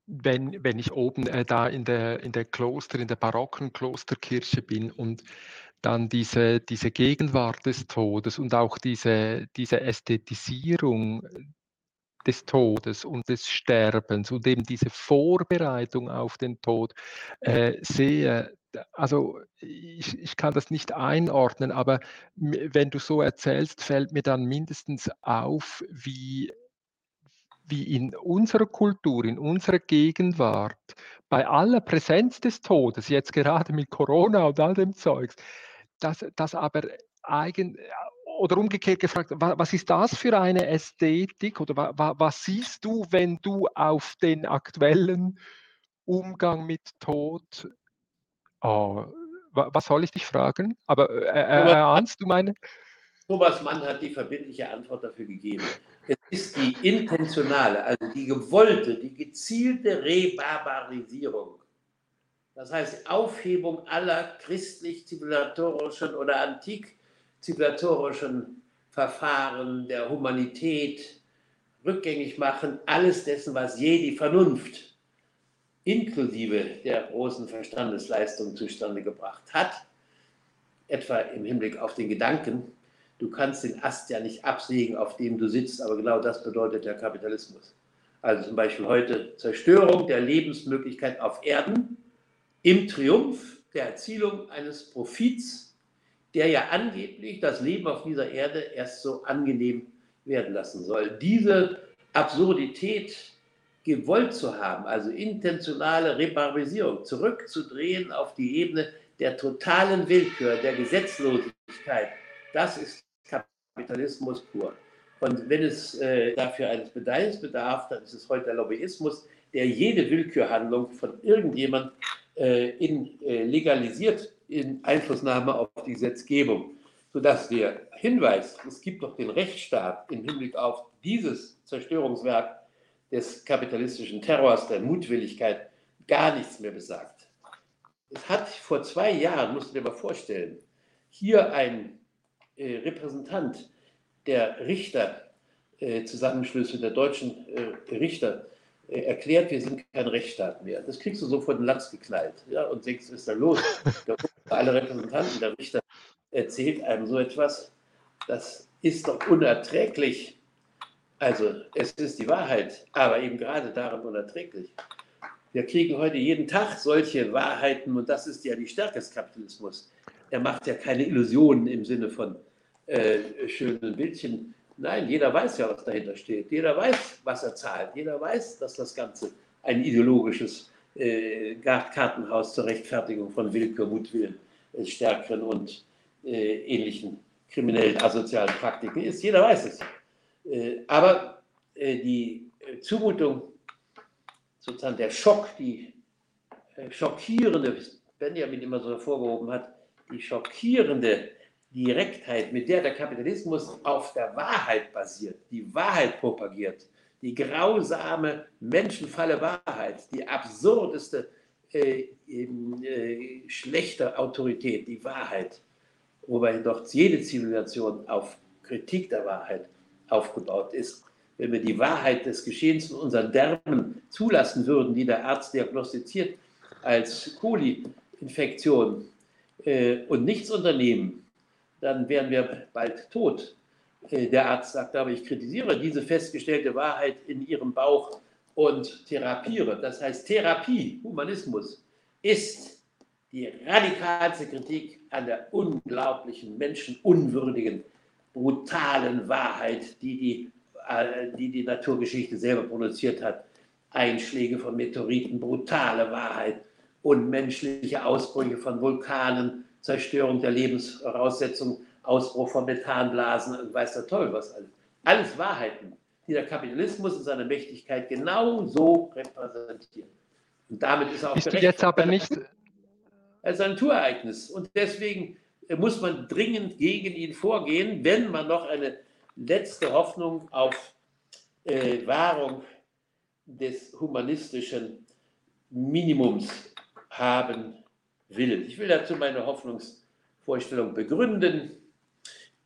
wenn, wenn ich oben äh, da in der, in der Kloster, in der barocken Klosterkirche bin und dann diese, diese Gegenwart des Todes und auch diese, diese Ästhetisierung des Todes und des Sterbens und eben diese Vorbereitung auf den Tod äh, sehe, also ich, ich kann das nicht einordnen, aber wenn du so erzählst, fällt mir dann mindestens auf, wie, wie in unserer Kultur, in unserer Gegenwart, bei aller Präsenz des Todes, jetzt gerade mit Corona und all dem Zeugs, dass, dass aber eigen, oder umgekehrt gefragt, was ist das für eine Ästhetik oder was siehst du, wenn du auf den aktuellen Umgang mit Tod, oh, was soll ich dich fragen? Aber äh, äh, erahnst du meine? Thomas Mann hat die verbindliche Antwort dafür gegeben. Es ist die intentionale, also die gewollte, die gezielte Rebarbarisierung. Das heißt Aufhebung aller christlich-zivilisatorischen oder antik zivilisatorischen Verfahren der Humanität rückgängig machen, alles dessen, was je die Vernunft inklusive der großen Verstandesleistung zustande gebracht hat, etwa im Hinblick auf den Gedanken, du kannst den Ast ja nicht absägen, auf dem du sitzt, aber genau das bedeutet der Kapitalismus. Also zum Beispiel heute Zerstörung der Lebensmöglichkeit auf Erden im Triumph der Erzielung eines Profits der ja angeblich das Leben auf dieser Erde erst so angenehm werden lassen soll. Diese Absurdität gewollt zu haben, also intentionale Rebarbarisierung, zurückzudrehen auf die Ebene der totalen Willkür, der Gesetzlosigkeit, das ist Kapitalismus pur. Und wenn es äh, dafür eines Medaillens bedarf, dann ist es heute der Lobbyismus, der jede Willkürhandlung von irgendjemand äh, in, äh, legalisiert in Einflussnahme auf die Gesetzgebung, sodass der Hinweis, es gibt doch den Rechtsstaat im Hinblick auf dieses Zerstörungswerk des kapitalistischen Terrors, der Mutwilligkeit, gar nichts mehr besagt. Es hat vor zwei Jahren, musst du dir mal vorstellen, hier ein äh, Repräsentant der Richterzusammenschlüsse, äh, der deutschen äh, Richter, äh, erklärt, wir sind kein Rechtsstaat mehr. Das kriegst du so vor den Latz geknallt ja, und denkst, was ist da los? Alle Repräsentanten der Richter erzählt einem so etwas. Das ist doch unerträglich. Also es ist die Wahrheit, aber eben gerade darin unerträglich. Wir kriegen heute jeden Tag solche Wahrheiten und das ist ja die Stärke des Kapitalismus. Er macht ja keine Illusionen im Sinne von äh, schönen Bildchen, Nein, jeder weiß ja, was dahinter steht. Jeder weiß, was er zahlt. Jeder weiß, dass das Ganze ein ideologisches äh, Kartenhaus zur Rechtfertigung von Willkür, Mutwillen, äh, Stärkeren und äh, ähnlichen kriminellen, asozialen Praktiken ist. Jeder weiß es. Äh, aber äh, die äh, Zumutung, sozusagen der Schock, die schockierende, Benjamin immer so hervorgehoben hat, die schockierende Direktheit, mit der der Kapitalismus auf der Wahrheit basiert, die Wahrheit propagiert, die grausame, menschenfalle Wahrheit, die absurdeste, äh, äh, schlechte Autorität, die Wahrheit, wobei doch jede Zivilisation auf Kritik der Wahrheit aufgebaut ist. Wenn wir die Wahrheit des Geschehens in unseren Därmen zulassen würden, die der Arzt diagnostiziert als Koli-Infektion äh, und nichts unternehmen, dann wären wir bald tot. Äh, der Arzt sagt aber, ich kritisiere diese festgestellte Wahrheit in Ihrem Bauch und therapiere. Das heißt, Therapie, Humanismus, ist die radikalste Kritik an der unglaublichen, menschenunwürdigen, brutalen Wahrheit, die die, äh, die, die Naturgeschichte selber produziert hat. Einschläge von Meteoriten, brutale Wahrheit, unmenschliche Ausbrüche von Vulkanen, Zerstörung der Lebensvoraussetzungen, Ausbruch von Methanblasen und weiß der Teufel was alles. Alles Wahrheiten, die der Kapitalismus in seiner Mächtigkeit genau so repräsentiert. Und damit ist er auch Bist du jetzt aber nicht als ein Naturereignis. Und deswegen muss man dringend gegen ihn vorgehen, wenn man noch eine letzte Hoffnung auf äh, Wahrung des humanistischen Minimums haben will. Ich will dazu meine Hoffnungsvorstellung begründen.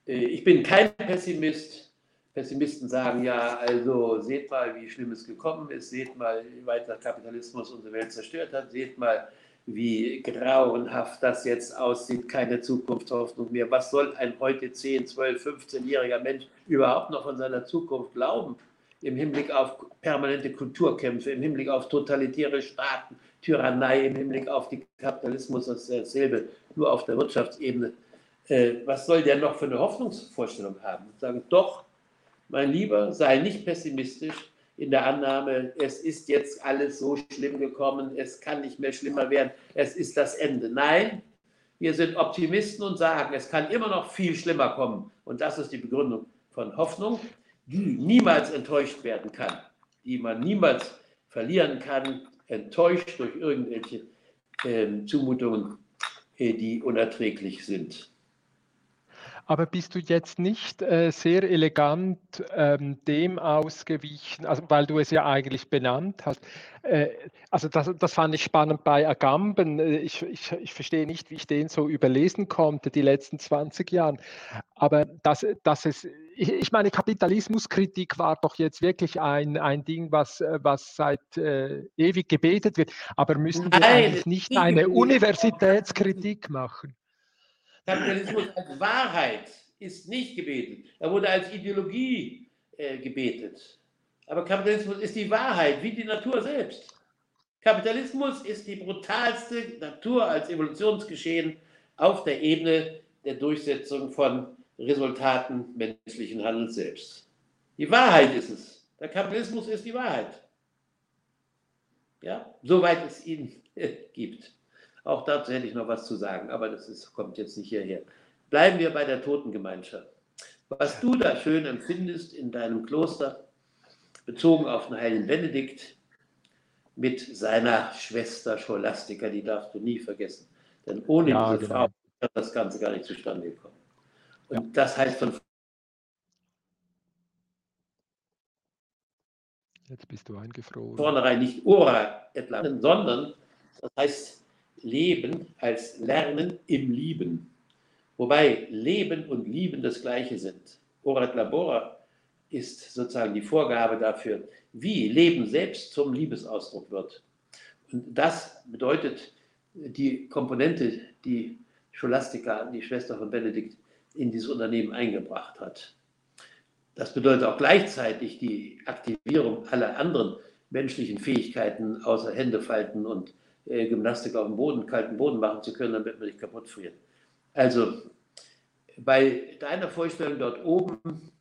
Äh, ich bin kein Pessimist. Pessimisten sagen ja, also seht mal, wie schlimm es gekommen ist, seht mal, wie weit der Kapitalismus unsere Welt zerstört hat, seht mal, wie grauenhaft das jetzt aussieht, keine Zukunftshoffnung mehr. Was soll ein heute 10, 12, 15-jähriger Mensch überhaupt noch von seiner Zukunft glauben? Im Hinblick auf permanente Kulturkämpfe, im Hinblick auf totalitäre Staaten, Tyrannei, im Hinblick auf den Kapitalismus, dasselbe, nur auf der Wirtschaftsebene. Äh, was soll der noch für eine Hoffnungsvorstellung haben? Sagen, doch, mein Lieber, sei nicht pessimistisch in der Annahme, es ist jetzt alles so schlimm gekommen, es kann nicht mehr schlimmer werden, es ist das Ende. Nein, wir sind Optimisten und sagen, es kann immer noch viel schlimmer kommen. Und das ist die Begründung von Hoffnung, die niemals enttäuscht werden kann, die man niemals verlieren kann, enttäuscht durch irgendwelche äh, Zumutungen, äh, die unerträglich sind. Aber bist du jetzt nicht äh, sehr elegant ähm, dem ausgewichen, also weil du es ja eigentlich benannt hast? Äh, also das, das fand ich spannend bei Agamben. Äh, ich, ich, ich verstehe nicht, wie ich den so überlesen konnte, die letzten 20 Jahre. Aber dass, dass es, ich, ich meine, Kapitalismuskritik war doch jetzt wirklich ein, ein Ding, was, was seit äh, ewig gebetet wird. Aber müssen wir Nein, eigentlich nicht eine Universitätskritik machen? Kapitalismus als Wahrheit ist nicht gebetet. Er wurde als Ideologie äh, gebetet. Aber Kapitalismus ist die Wahrheit, wie die Natur selbst. Kapitalismus ist die brutalste Natur als Evolutionsgeschehen auf der Ebene der Durchsetzung von Resultaten menschlichen Handels selbst. Die Wahrheit ist es. Der Kapitalismus ist die Wahrheit. Ja, soweit es ihn äh, gibt. Auch dazu hätte ich noch was zu sagen, aber das ist, kommt jetzt nicht hierher. Bleiben wir bei der Totengemeinschaft. Was du da schön empfindest in deinem Kloster, bezogen auf den heiligen Benedikt, mit seiner Schwester Scholastica, die darfst du nie vergessen. Denn ohne ja, diese genau. Frau wäre das Ganze gar nicht zustande gekommen. Und ja. das heißt von Jetzt bist du eingefroren. Vornherein nicht Ora sondern das heißt Leben als Lernen im Lieben. Wobei Leben und Lieben das gleiche sind. Orat Labora ist sozusagen die Vorgabe dafür, wie Leben selbst zum Liebesausdruck wird. Und das bedeutet die Komponente, die Scholastica, die Schwester von Benedikt, in dieses Unternehmen eingebracht hat. Das bedeutet auch gleichzeitig die Aktivierung aller anderen menschlichen Fähigkeiten, außer Hände falten und äh, Gymnastik auf dem Boden, kalten Boden machen zu können, damit man nicht kaputt friert. Also bei deiner Vorstellung dort oben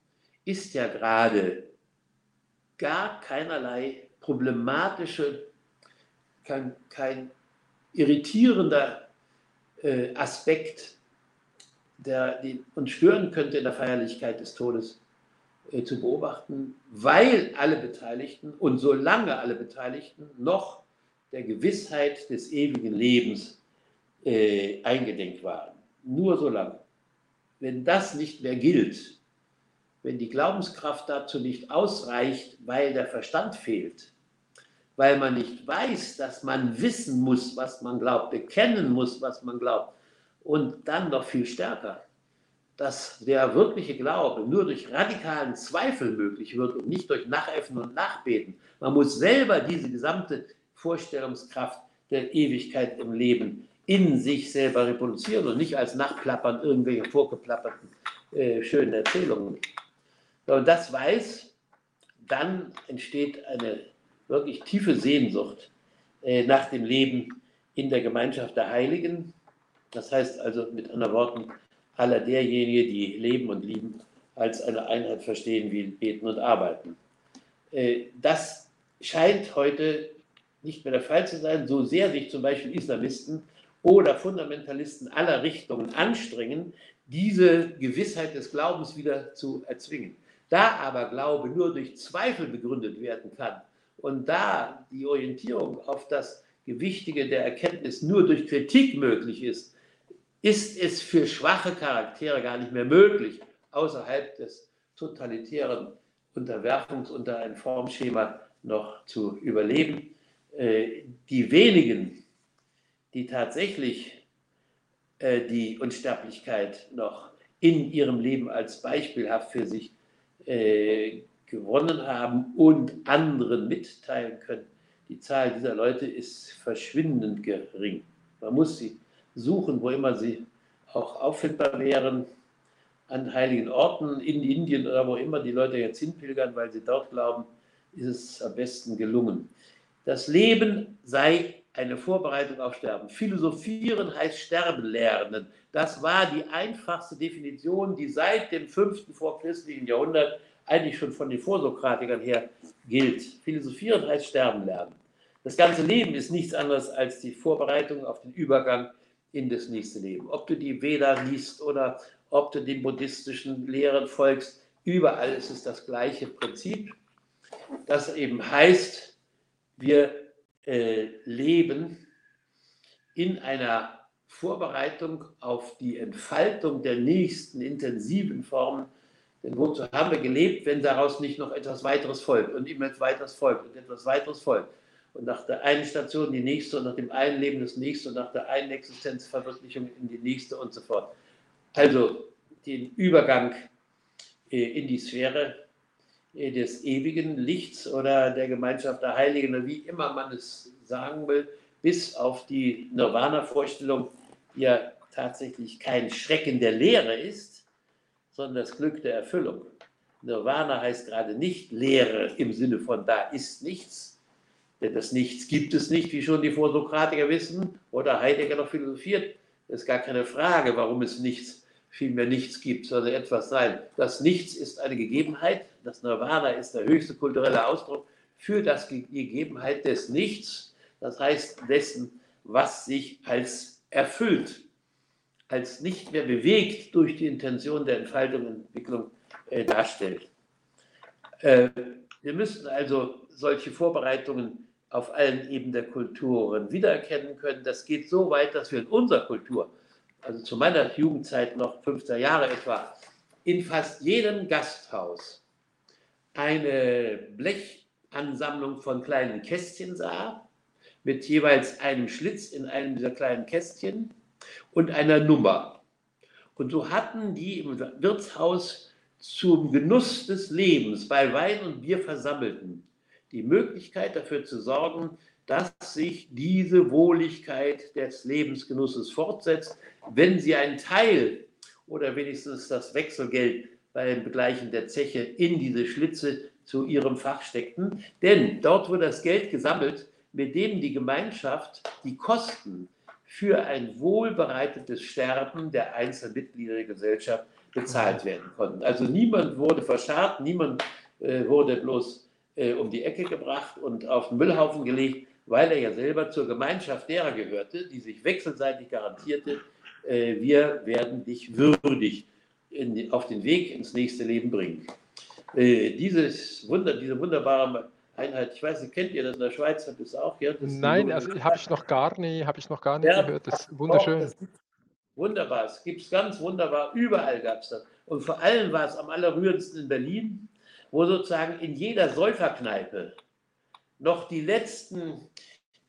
ist ja gerade gar keinerlei problematische, kein, kein irritierender äh, Aspekt, der die uns stören könnte in der Feierlichkeit des Todes äh, zu beobachten, weil alle Beteiligten und solange alle Beteiligten noch der Gewissheit des ewigen Lebens äh, eingedenk waren. Nur so lange. Wenn das nicht mehr gilt, wenn die Glaubenskraft dazu nicht ausreicht, weil der Verstand fehlt, weil man nicht weiß, dass man wissen muss, was man glaubt, bekennen muss, was man glaubt, und dann noch viel stärker, dass der wirkliche Glaube nur durch radikalen Zweifel möglich wird und nicht durch Nachäffen und Nachbeten. Man muss selber diese gesamte Vorstellungskraft der Ewigkeit im Leben in sich selber reproduzieren und nicht als Nachplappern irgendwelche vorgeplapperten äh, schönen Erzählungen. Wenn man das weiß, dann entsteht eine wirklich tiefe Sehnsucht äh, nach dem Leben in der Gemeinschaft der Heiligen. Das heißt also mit anderen Worten, aller derjenigen, die leben und lieben, als eine Einheit verstehen wie beten und arbeiten. Äh, das scheint heute nicht mehr der Fall zu sein, so sehr sich zum Beispiel Islamisten oder Fundamentalisten aller Richtungen anstrengen, diese Gewissheit des Glaubens wieder zu erzwingen. Da aber Glaube nur durch Zweifel begründet werden kann und da die Orientierung auf das Gewichtige der Erkenntnis nur durch Kritik möglich ist, ist es für schwache Charaktere gar nicht mehr möglich, außerhalb des totalitären Unterwerfungs unter ein Formschema noch zu überleben. Äh, die wenigen, die tatsächlich äh, die Unsterblichkeit noch in ihrem Leben als beispielhaft für sich äh, gewonnen haben und anderen mitteilen können. Die Zahl dieser Leute ist verschwindend gering. Man muss sie suchen, wo immer sie auch auffindbar wären, an heiligen Orten in Indien oder wo immer die Leute jetzt hinpilgern, weil sie dort glauben, ist es am besten gelungen. Das Leben sei eine Vorbereitung auf Sterben. Philosophieren heißt Sterben lernen. Das war die einfachste Definition, die seit dem 5. vorchristlichen Jahrhundert eigentlich schon von den Vorsokratikern her gilt. Philosophieren heißt Sterben lernen. Das ganze Leben ist nichts anderes als die Vorbereitung auf den Übergang in das nächste Leben. Ob du die Veda liest oder ob du den buddhistischen Lehren folgst, überall ist es das gleiche Prinzip, das eben heißt, wir äh, leben in einer Vorbereitung auf die Entfaltung der nächsten intensiven Formen. Denn wozu haben wir gelebt, wenn daraus nicht noch etwas weiteres folgt und immer etwas weiteres folgt und etwas weiteres folgt? Und nach der einen Station die nächste und nach dem einen Leben das nächste und nach der einen Existenzverwirklichung in die nächste und so fort. Also den Übergang äh, in die Sphäre des ewigen Lichts oder der Gemeinschaft der Heiligen, oder wie immer man es sagen will, bis auf die Nirvana-Vorstellung, die ja tatsächlich kein Schrecken der Lehre ist, sondern das Glück der Erfüllung. Nirvana heißt gerade nicht Lehre im Sinne von da ist nichts, denn das Nichts gibt es nicht, wie schon die Vorsokratiker wissen oder Heidegger noch philosophiert. Es ist gar keine Frage, warum es nichts, vielmehr nichts gibt, sondern etwas sein. Das Nichts ist eine Gegebenheit, das Nirvana ist der höchste kulturelle Ausdruck für das Gegebenheit des Nichts, das heißt dessen, was sich als erfüllt, als nicht mehr bewegt durch die Intention der Entfaltung und Entwicklung äh, darstellt. Äh, wir müssten also solche Vorbereitungen auf allen Ebenen der Kulturen wiedererkennen können. Das geht so weit, dass wir in unserer Kultur, also zu meiner Jugendzeit noch 15 Jahre etwa, in fast jedem Gasthaus eine Blechansammlung von kleinen Kästchen sah, mit jeweils einem Schlitz in einem dieser kleinen Kästchen und einer Nummer. Und so hatten die im Wirtshaus zum Genuss des Lebens bei Wein und Bier versammelten die Möglichkeit dafür zu sorgen, dass sich diese Wohligkeit des Lebensgenusses fortsetzt, wenn sie einen Teil oder wenigstens das Wechselgeld beim Begleichen der Zeche in diese Schlitze zu ihrem Fach steckten. Denn dort wurde das Geld gesammelt, mit dem die Gemeinschaft die Kosten für ein wohlbereitetes Sterben der einzelnen Mitglieder der Gesellschaft bezahlt werden konnten. Also niemand wurde verscharrt, niemand äh, wurde bloß äh, um die Ecke gebracht und auf den Müllhaufen gelegt, weil er ja selber zur Gemeinschaft derer gehörte, die sich wechselseitig garantierte, äh, wir werden dich würdig in, auf den Weg ins nächste Leben bringen. Äh, dieses Wunder, diese wunderbare Einheit, ich weiß nicht, kennt ihr das in der Schweiz? Habt ihr es auch? Ja, Nein, also habe ich noch gar nie, habe ich noch gar nicht ja, gehört. Das ist wunderschön. Das wunderbar, es gibt es ganz wunderbar, überall gab es das. Und vor allem war es am allerrührendsten in Berlin, wo sozusagen in jeder Säuferkneipe noch die letzten,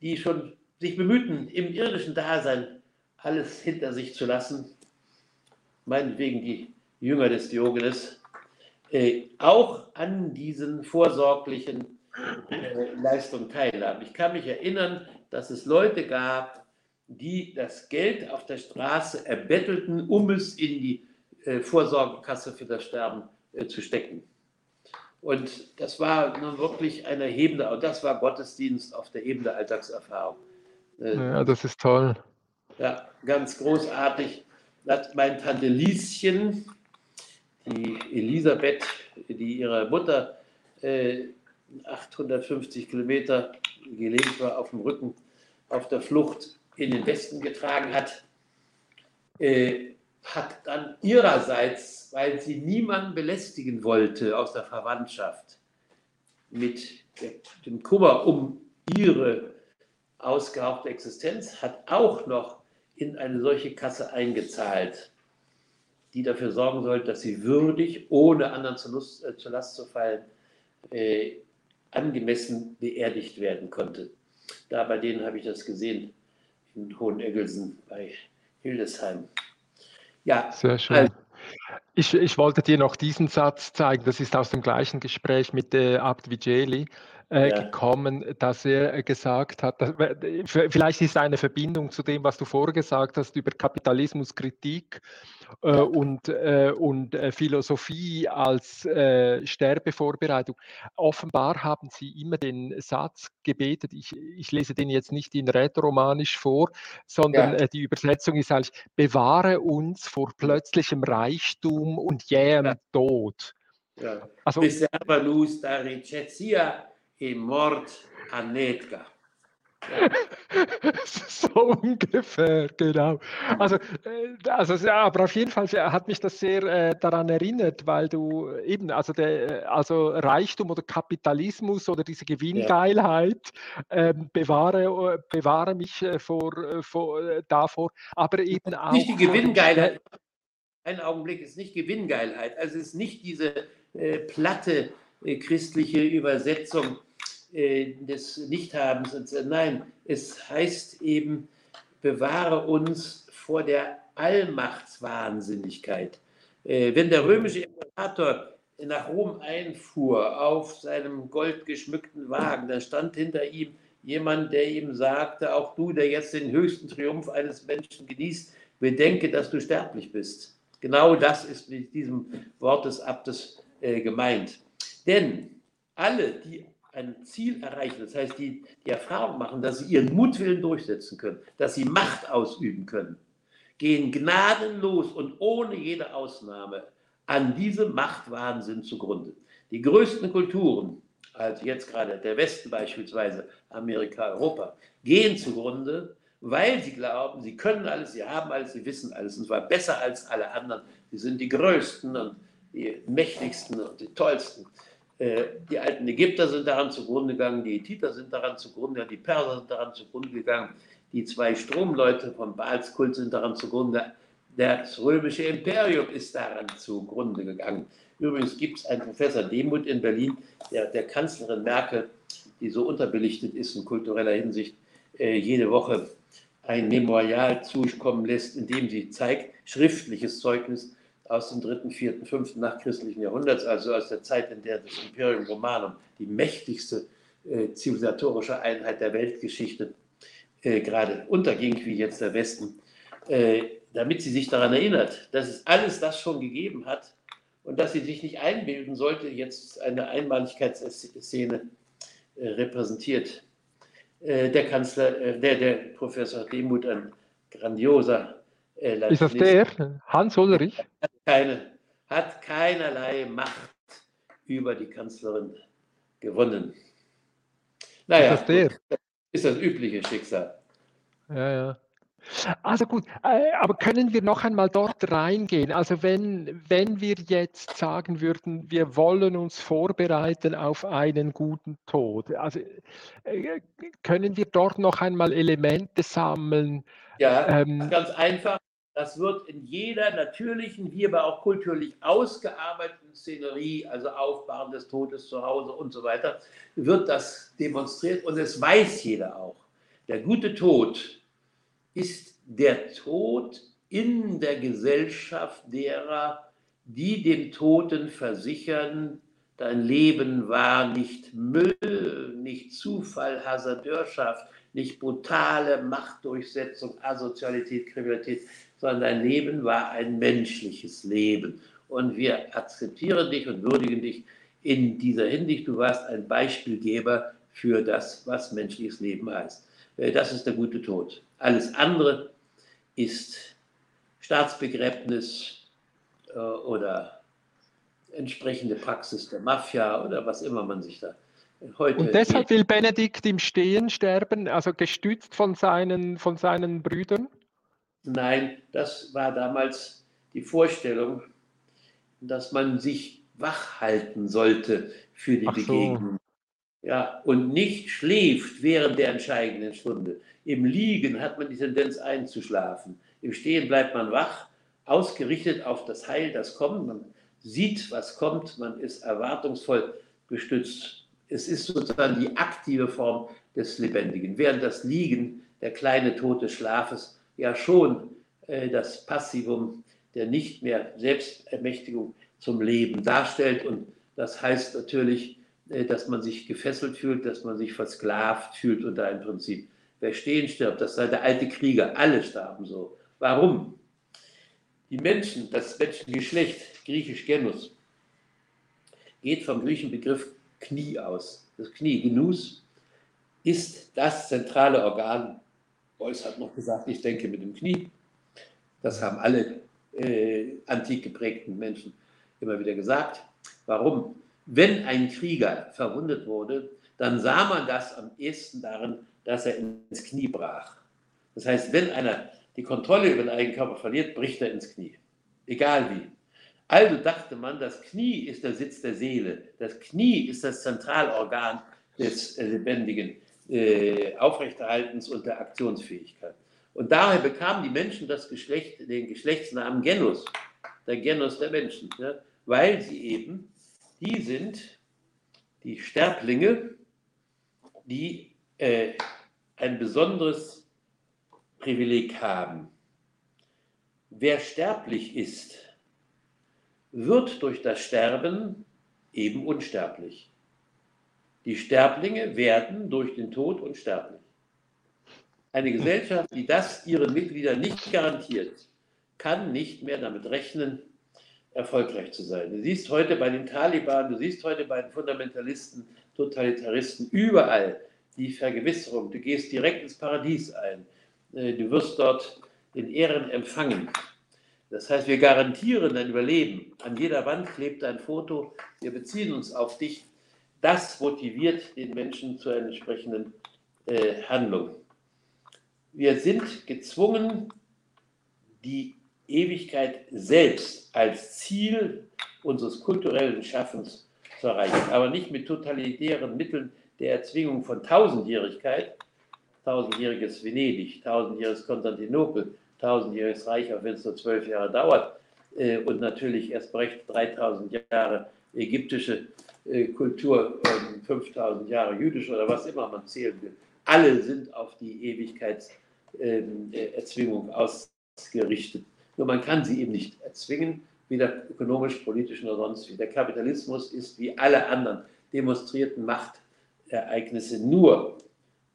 die schon sich bemühten, im irdischen Dasein alles hinter sich zu lassen, meinetwegen die Jünger des Diogenes, äh, auch an diesen vorsorglichen äh, Leistungen teilhaben. Ich kann mich erinnern, dass es Leute gab, die das Geld auf der Straße erbettelten, um es in die äh, Vorsorgekasse für das Sterben zu stecken. Und das war nun wirklich ein erhebender, und das war Gottesdienst auf der Ebene Alltagserfahrung. Ja, das ist toll. Ja, ganz großartig. Mein Tante Lieschen, die Elisabeth, die ihre Mutter äh, 850 Kilometer gelähmt war auf dem Rücken, auf der Flucht in den Westen getragen hat, äh, hat dann ihrerseits, weil sie niemanden belästigen wollte aus der Verwandtschaft, mit dem Kummer um ihre ausgehauchte Existenz, hat auch noch in eine solche Kasse eingezahlt, die dafür sorgen sollte, dass sie würdig, ohne anderen zur, Lust, äh, zur Last zu fallen, äh, angemessen beerdigt werden konnte. Da bei denen habe ich das gesehen, in Hoheneggelsen bei Hildesheim. Ja, sehr schön. Also, Ich, ich, wollte dir noch diesen Satz zeigen, das ist aus dem gleichen Gespräch mit äh, Abd Vigeli äh, ja. gekommen, dass er gesagt hat, dass, vielleicht ist eine Verbindung zu dem, was du vorgesagt hast über Kapitalismuskritik äh, und, äh, und äh, Philosophie als äh, Sterbevorbereitung. Offenbar haben sie immer den Satz gebetet, ich, ich lese den jetzt nicht in rätoromanisch vor, sondern ja. Äh, die Übersetzung ist eigentlich, bewahre uns vor plötzlichem Reichtum und jähem ja. Tod. Ja. Also, Preserva luz da ricchezia e mort a netka. so ungefähr, genau. Also, äh, also ja, aber auf jeden Fall hat mich das sehr äh, daran erinnert, weil du eben, also, der, also Reichtum oder Kapitalismus oder diese Gewinngeilheit ja. äh, bewahre, bewahre mich äh, vor, äh, vor, äh, davor, aber eben auch. Nicht die Gewinngeilheit. Ein Augenblick ist nicht Gewinngeilheit. Also es ist nicht diese platte christliche Übersetzung äh, des Nichthabens. Nein, es heißt eben, bewahre uns vor der Allmachtswahnsinnigkeit. Äh, wenn der römische Imperator nach Rom einfuhr auf seinem goldgeschmückten Wagen, da stand hinter ihm jemand, der ihm sagte, auch du, der jetzt den höchsten Triumph eines Menschen genießt, bedenke, dass du sterblich bist. Genau das ist mit diesem Wort des Abtes äh, gemeint. Denn alle, die ein Ziel erreichen, das heißt, die die Erfahrung machen, dass sie ihren Mutwillen durchsetzen können, dass sie Macht ausüben können, gehen gnadenlos und ohne jede Ausnahme an diesem Machtwahnsinn zugrunde. Die größten Kulturen, also jetzt gerade der Westen beispielsweise, Amerika, Europa, gehen zugrunde, weil sie glauben, sie können alles, sie haben alles, sie wissen alles, und zwar besser als alle anderen. Sie sind die Größten und die Mächtigsten und die Tollsten. Äh, die alten Ägypter sind daran zugrunde gegangen, die Hethiter sind daran zugrunde gegangen, die Perser sind daran zugrunde gegangen, die zwei Stromleute vom Baalskult sind daran zugrunde, das römische Imperium ist daran zugrunde gegangen. Übrigens gibt es einen Professor Demuth in Berlin, der der Kanzlerin Merkel, die so unterbelichtet ist in kultureller Hinsicht, äh, jede Woche ein Memorial zukommen lässt, in dem sie zeigt, schriftliches Zeugnis, aus dem dritten, vierten, fünften nachchristlichen Jahrhunderts, also aus der Zeit, in der das Imperium Romanum, die mächtigste äh, zivilisatorische Einheit der Weltgeschichte, äh, gerade unterging, wie jetzt der Westen, äh, damit sie sich daran erinnert, dass es alles das schon gegeben hat und dass sie sich nicht einbilden sollte, jetzt eine Einmaligkeitsszene äh, repräsentiert. Äh, der Kanzler, äh, der, der Professor Demuth, ein grandioser ist das der? Hans Ulrich? Hat, keine, hat keinerlei Macht über die Kanzlerin gewonnen. Naja, ist das der? ist das übliche Schicksal. Ja, ja. Also gut, äh, aber können wir noch einmal dort reingehen? Also wenn, wenn wir jetzt sagen würden, wir wollen uns vorbereiten auf einen guten Tod, also äh, können wir dort noch einmal Elemente sammeln? Ja, ähm, ganz einfach. Das wird in jeder natürlichen, wie aber auch kulturlich ausgearbeiteten Szenerie, also Aufbauen des Todes zu Hause und so weiter, wird das demonstriert und es weiß jeder auch. Der gute Tod ist der Tod in der Gesellschaft derer, die dem Toten versichern, dein Leben war nicht Müll, nicht Zufall, Hasardeurschaft, nicht brutale Machtdurchsetzung, Asozialität, Kriminalität, sondern dein Leben war ein menschliches Leben. Und wir akzeptieren dich und würdigen dich in dieser Hinsicht. Du warst ein Beispielgeber für das, was menschliches Leben heißt. Äh, das ist der gute Tod. Alles andere ist Staatsbegräbnis äh, oder entsprechende Praxis der Mafia oder was immer man sich da heute. Und deshalb will Benedikt im Stehen sterben, also gestützt von seinen, von seinen Brüdern? Nein, das war damals die Vorstellung, dass man sich wach halten sollte für die Ach Begegnung. So. Ja, und nicht schläft während der entscheidenden Stunde. Im Liegen hat man die Tendenz einzuschlafen. Im Stehen bleibt man wach, ausgerichtet auf das Heil, das kommt. Man sieht, was kommt, man ist erwartungsvoll gestützt. Es ist sozusagen die aktive Form des Lebendigen. Während das Liegen, der kleine Tod des Schlafes, ja schon äh, das Passivum der nicht mehr Selbstermächtigung zum Leben darstellt. Und das heißt natürlich, äh, dass man sich gefesselt fühlt, dass man sich versklavt fühlt unter einem Prinzip. Wer stehen stirbt, das sei der alte Krieger, alle starben so. Warum? Die Menschen, das Menschengeschlecht, griechisch Genus, geht vom griechischen Begriff Knie aus. Das Knie, Genus, ist das zentrale Organ. Beuys hat noch gesagt, ich denke mit dem Knie. Das haben alle äh, antik geprägten Menschen immer wieder gesagt. Warum? Wenn ein Krieger verwundet wurde, dann sah man das am ehesten darin, dass er ins Knie brach. Das heißt, wenn einer die Kontrolle über den eigenen Körper verliert, bricht er ins Knie. Egal wie. Also dachte man, das Knie ist der Sitz der Seele. Das Knie ist das Zentralorgan des äh, lebendigen äh, Aufrechterhaltens und der Aktionsfähigkeit. Und daher bekamen die Menschen das Geschlecht, den Geschlechtsnamen Genus, der Genus der Menschen, ja, weil sie eben die sind, die Sterblinge, die äh, ein besonderes Privileg haben. Wer sterblich ist, wird durch das Sterben eben unsterblich. Die Sterblinge werden durch den Tod unsterblich. Eine Gesellschaft, die das ihren Mitgliedern nicht garantiert, kann nicht mehr damit rechnen, erfolgreich zu sein. Du siehst heute bei den Taliban, du siehst heute bei den Fundamentalisten, Totalitaristen überall die Vergewisserung. Du gehst direkt ins Paradies ein. Äh, du wirst dort in Ehren empfangen. Das heißt, wir garantieren dein Überleben. An jeder Wand klebt ein Foto. Wir beziehen uns auf dich. Das motiviert den Menschen zu einer entsprechenden äh, Handlung. Wir sind gezwungen, die Ewigkeit selbst als Ziel unseres kulturellen Schaffens zu erreichen, aber nicht mit totalitären Mitteln der Erzwingung von Tausendjährigkeit, tausendjähriges Venedig, tausendjähriges Konstantinopel, tausendjähriges Reich, auch wenn es nur zwölf Jahre dauert, äh, und natürlich erst recht 3000 Jahre ägyptische äh, Kultur, 5000 Jahre jüdische oder was immer man zählen will. Alle sind auf die Ewigkeitserzwingung ähm, ausgerichtet. Nur man kann sie eben nicht erzwingen, weder ökonomisch, politisch oder sonst wie. Der Kapitalismus ist wie alle anderen demonstrierten Machtereignisse nur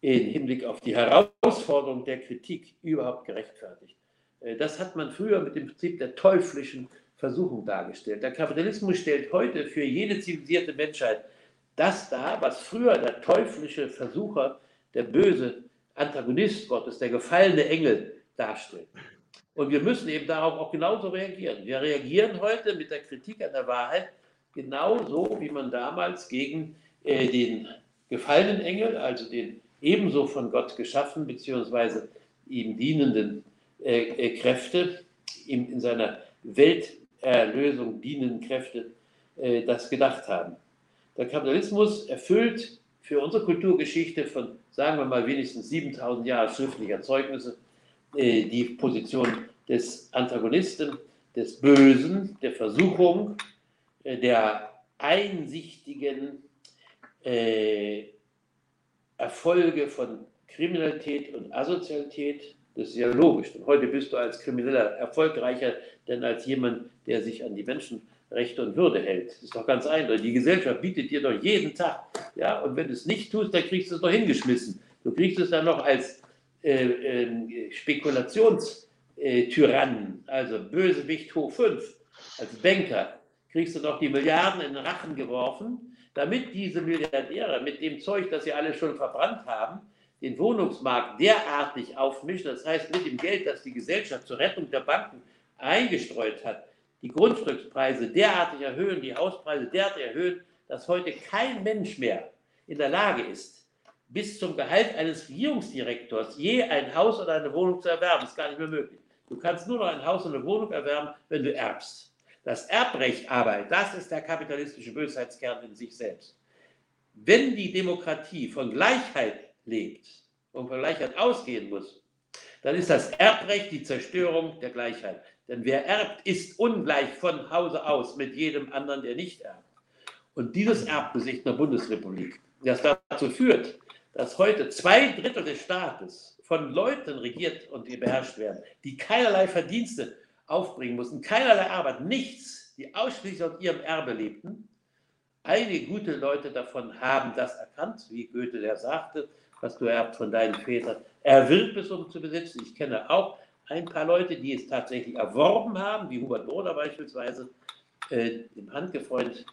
im Hinblick auf die Herausforderung der Kritik überhaupt gerechtfertigt. Äh, das hat man früher mit dem Prinzip der teuflischen Versuchung dargestellt. Der Kapitalismus stellt heute für jede zivilisierte Menschheit das dar, was früher der teuflische Versucher, der böse Antagonist Gottes, der gefallene Engel darstellt. Und wir müssen eben darauf auch genauso reagieren. Wir reagieren heute mit der Kritik an der Wahrheit genauso, wie man damals gegen äh, den gefallenen Engel, also den ebenso von Gott geschaffen bzw. ihm dienenden äh, äh, Kräfte, ihm in seiner Welterlösung dienenden Kräfte, äh, das gedacht haben. Der Kapitalismus erfüllt für unsere Kulturgeschichte von, sagen wir mal, wenigstens 7000 Jahren schriftlicher Zeugnisse äh, die Position des Antagonisten, des Bösen, der Versuchung, äh, der einsichtigen äh, Erfolge von Kriminalität und Asozialität. Das ist ja logisch. Und heute bist du als Krimineller erfolgreicher denn als jemand, der sich an die Menschenrechte und Würde hält. Das ist doch ganz eindeutig. Die Gesellschaft bietet dir doch jeden Tag. Ja, und wenn du es nicht tust, dann kriegst du es doch hingeschmissen. Du kriegst es dann noch als äh, äh, Spekulationstyrannen, also Bösewicht hoch 5, als Banker, kriegst du noch die Milliarden in den Rachen geworfen, damit diese Milliardäre mit dem Zeug, das sie alle schon verbrannt haben, den Wohnungsmarkt derartig aufmischen, das heißt mit dem Geld, das die Gesellschaft zur Rettung der Banken eingestreut hat, die Grundstückspreise derartig erhöhen, die Hauspreise derartig erhöhen, dass heute kein Mensch mehr in der Lage ist, bis zum Gehalt eines Regierungsdirektors je ein Haus oder eine Wohnung zu erwerben. Das ist gar nicht mehr möglich. Du kannst nur noch ein Haus und eine Wohnung erwerben, wenn du erbst. Das Erbrecht aber, das ist der kapitalistische Bösheitskern in sich selbst. Wenn die Demokratie von Gleichheit lebt und von Gleichheit ausgehen muss, dann ist das Erbrecht die Zerstörung der Gleichheit. Denn wer erbt, ist ungleich von Hause aus mit jedem anderen, der nicht erbt. Und dieses Erbgesicht der Bundesrepublik, das dazu führt, dass heute zwei Drittel des Staates von Leuten regiert und beherrscht werden, die keinerlei Verdienste aufbringen mussten, keinerlei Arbeit, nichts, die ausschließlich aus ihrem Erbe lebten. Einige gute Leute davon haben das erkannt, wie Goethe der sagte, was du erbt von deinen Vätern, erwirb es, um zu besitzen. Ich kenne auch ein paar Leute, die es tatsächlich erworben haben, wie Hubert Broder beispielsweise, äh, dem Handgefreund,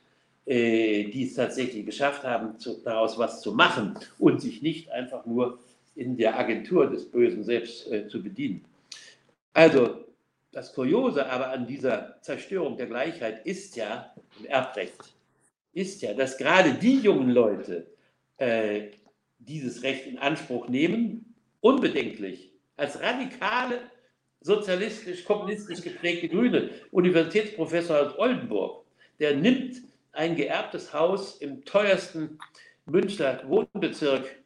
äh, die es tatsächlich geschafft haben, zu, daraus was zu machen und sich nicht einfach nur in der Agentur des Bösen selbst äh, zu bedienen. Also das Kuriose aber an dieser Zerstörung der Gleichheit ist ja im Erbrecht, ist ja, dass gerade die jungen Leute äh, dieses Recht in Anspruch nehmen, unbedenklich, als radikale sozialistisch-kommunistisch geprägte Grüne, Universitätsprofessor aus Oldenburg, der nimmt ein geerbtes Haus im teuersten Münchner Wohnbezirk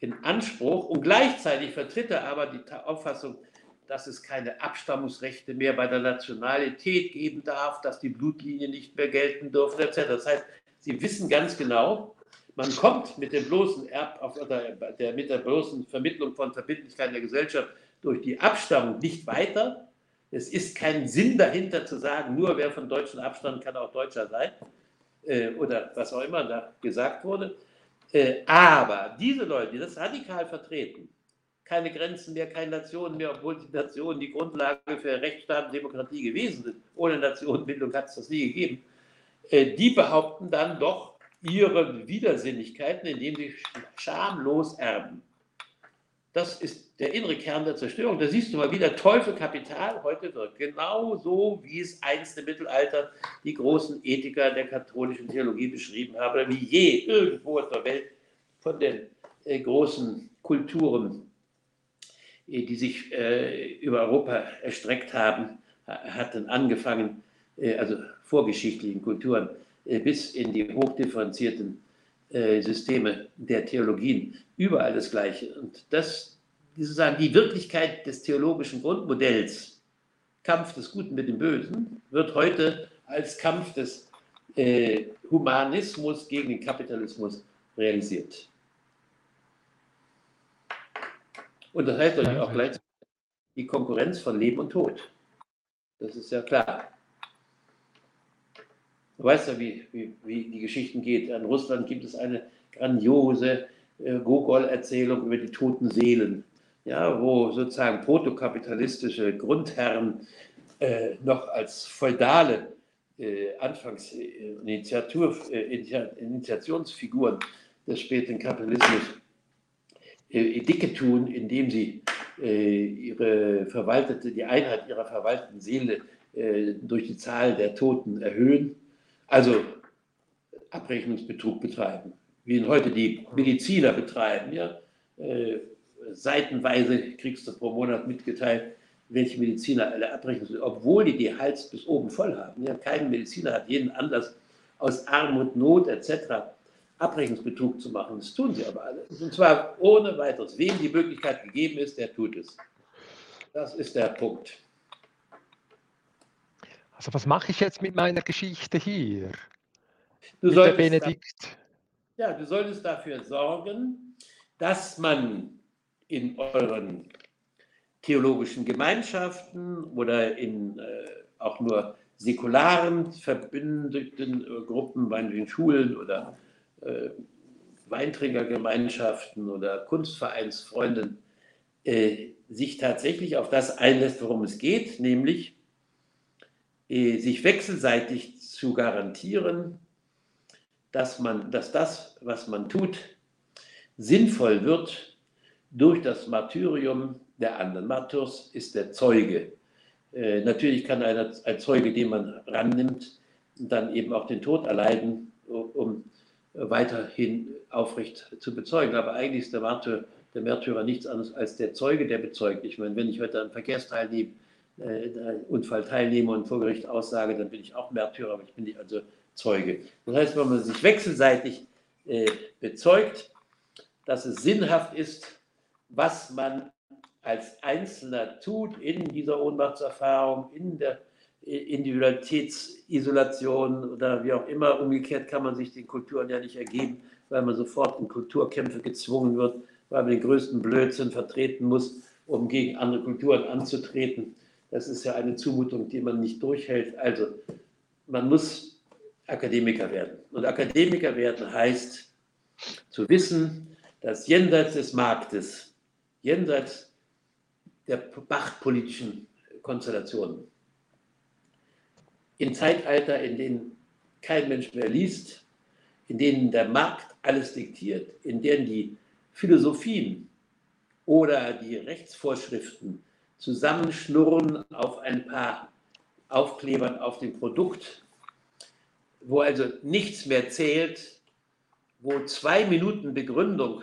in Anspruch und gleichzeitig vertritt er aber die Auffassung, dass es keine Abstammungsrechte mehr bei der Nationalität geben darf, dass die Blutlinie nicht mehr gelten dürfen, etc. Das heißt, Sie wissen ganz genau, man kommt mit dem bloßen Erb, oder der, mit der bloßen Vermittlung von Verbindlichkeiten der Gesellschaft durch die Abstammung nicht weiter. Es ist kein Sinn dahinter zu sagen, nur wer von deutschem Abstand kann auch Deutscher sein äh, oder was auch immer da gesagt wurde. Äh, aber diese Leute, die das radikal vertreten, keine Grenzen mehr, keine Nationen mehr, obwohl die Nationen die Grundlage für Rechtsstaat und Demokratie gewesen sind. Ohne Nationenbildung hat es das nie gegeben. Äh, die behaupten dann doch ihre Widersinnigkeiten, indem sie schamlos erben. Das ist der innere Kern der Zerstörung. Da siehst du mal, wie der Teufel Kapital heute wirkt. Genau so, wie es einst im Mittelalter die großen Ethiker der katholischen Theologie beschrieben haben, wie je irgendwo auf der Welt von den äh, großen Kulturen, die sich äh, über Europa erstreckt haben, hatten angefangen, äh, also vorgeschichtlichen Kulturen, äh, bis in die hochdifferenzierten äh, Systeme der Theologien, überall das Gleiche. Und das, sozusagen die Wirklichkeit des theologischen Grundmodells, Kampf des Guten mit dem Bösen, wird heute als Kampf des äh, Humanismus gegen den Kapitalismus realisiert. Und das heißt natürlich auch gleichzeitig die Konkurrenz von Leben und Tod. Das ist ja klar. Du weißt ja, wie, wie, wie die Geschichten geht. In Russland gibt es eine grandiose äh, Gogol-Erzählung über die toten Seelen, ja, wo sozusagen protokapitalistische Grundherren äh, noch als feudale äh, Anfangsinitiationsfiguren äh, des späten Kapitalismus äh, dicke tun, indem sie äh, ihre verwaltete, die Einheit ihrer verwalteten Seele äh, durch die Zahl der Toten erhöhen also Abrechnungsbetrug betreiben, wie ihn heute die Mediziner betreiben. Ja? Äh, seitenweise kriegst du pro Monat mitgeteilt, welche Mediziner alle Abrechnungen, obwohl die die Hals bis oben voll haben. Ja? Kein Mediziner hat jeden Anlass, aus Armut, Not etc. Abrechnungsbetrug zu machen. Das tun sie aber alle. Und zwar ohne weiteres. Wem die Möglichkeit gegeben ist, der tut es. Das ist der Punkt. Also was mache ich jetzt mit meiner Geschichte hier? Du mit der Benedikt. Da, ja, du solltest dafür sorgen, dass man in euren theologischen Gemeinschaften oder in äh, auch nur säkularen verbündeten äh, Gruppen, meinetwegen Schulen oder äh, Weintrinkergemeinschaften oder Kunstvereinsfreunden, äh, sich tatsächlich auf das einlässt, worum es geht, nämlich äh, sich wechselseitig zu garantieren, dass, man, dass das, was man tut, sinnvoll wird durch das Martyrium der anderen. Martyrs ist der Zeuge. Äh, natürlich kann einer, ein Zeuge, den man rannimmt, dann eben auch den Tod erleiden, um weiterhin aufrecht zu bezeugen. Aber eigentlich ist der, Martyr, der Märtyrer nichts anderes als der Zeuge, der bezeugt. Ich meine, wenn ich heute an Verkehrsteil nehme, äh, Unfall teilnehme und vor Gericht aussage, dann bin ich auch Märtyrer, aber ich bin nicht also Zeuge. Das heißt, wenn man sich wechselseitig äh, bezeugt, dass es sinnhaft ist, was man als Einzelner tut in dieser Ohnmachtserfahrung, in der Individualitätsisolation oder wie auch immer. Umgekehrt kann man sich den Kulturen ja nicht ergeben, weil man sofort in Kulturkämpfe gezwungen wird, weil man den größten Blödsinn vertreten muss, um gegen andere Kulturen anzutreten. Das ist ja eine Zumutung, die man nicht durchhält. Also man muss Akademiker werden. Und Akademiker werden heißt zu wissen, dass jenseits des Marktes, jenseits der machtpolitischen Konstellationen, in Zeitalter, in denen kein Mensch mehr liest, in denen der Markt alles diktiert, in denen die Philosophien oder die Rechtsvorschriften zusammenschnurren auf ein paar Aufklebern auf dem Produkt, wo also nichts mehr zählt, wo zwei Minuten Begründung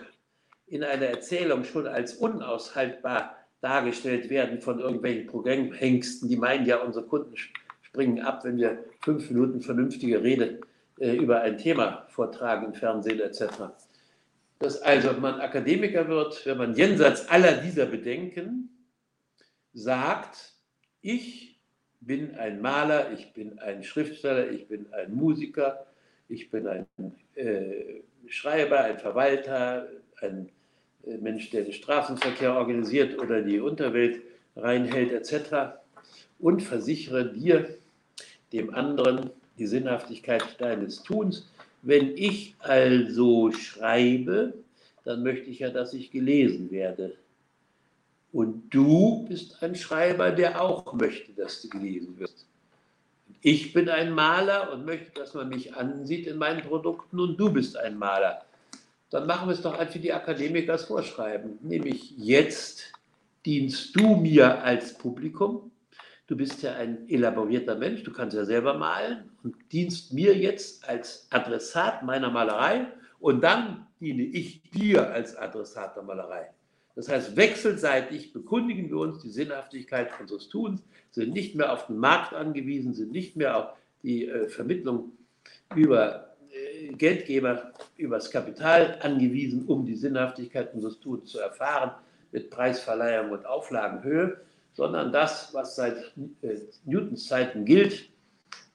in einer Erzählung schon als unaushaltbar dargestellt werden von irgendwelchen Programmhengsten, die meinen ja, unsere Kunden springen ab, wenn wir fünf Minuten vernünftige Rede äh, über ein Thema vortragen im Fernsehen etc. Dass also man Akademiker wird, wenn man jenseits aller dieser Bedenken sagt, ich bin ein Maler, ich bin ein Schriftsteller, ich bin ein Musiker, ich bin ein äh, Schreiber, ein Verwalter, ein äh, Mensch, der den Straßenverkehr organisiert oder die Unterwelt reinhält etc. Und versichere dir, dem anderen, die Sinnhaftigkeit deines Tuns. Wenn ich also schreibe, dann möchte ich ja, dass ich gelesen werde. Und du bist ein Schreiber, der auch möchte, dass du gelesen wirst. Ich bin ein Maler und möchte, dass man mich ansieht in meinen Produkten und du bist ein Maler. Dann machen wir es doch einfach die Akademiker es vorschreiben. Nämlich jetzt dienst du mir als Publikum. Du bist ja ein elaborierter Mensch, du kannst ja selber malen und dienst mir jetzt als Adressat meiner Malerei und dann diene ich dir als Adressat der Malerei. Das heißt, wechselseitig bekundigen wir uns die Sinnhaftigkeit unseres Tuns, sind nicht mehr auf den Markt angewiesen, sind nicht mehr auf die äh, Vermittlung über äh, Geldgeber, übers Kapital angewiesen, um die Sinnhaftigkeit unseres Tuns zu erfahren mit Preisverleihung und Auflagenhöhe, sondern das, was seit äh, Newtons Zeiten gilt.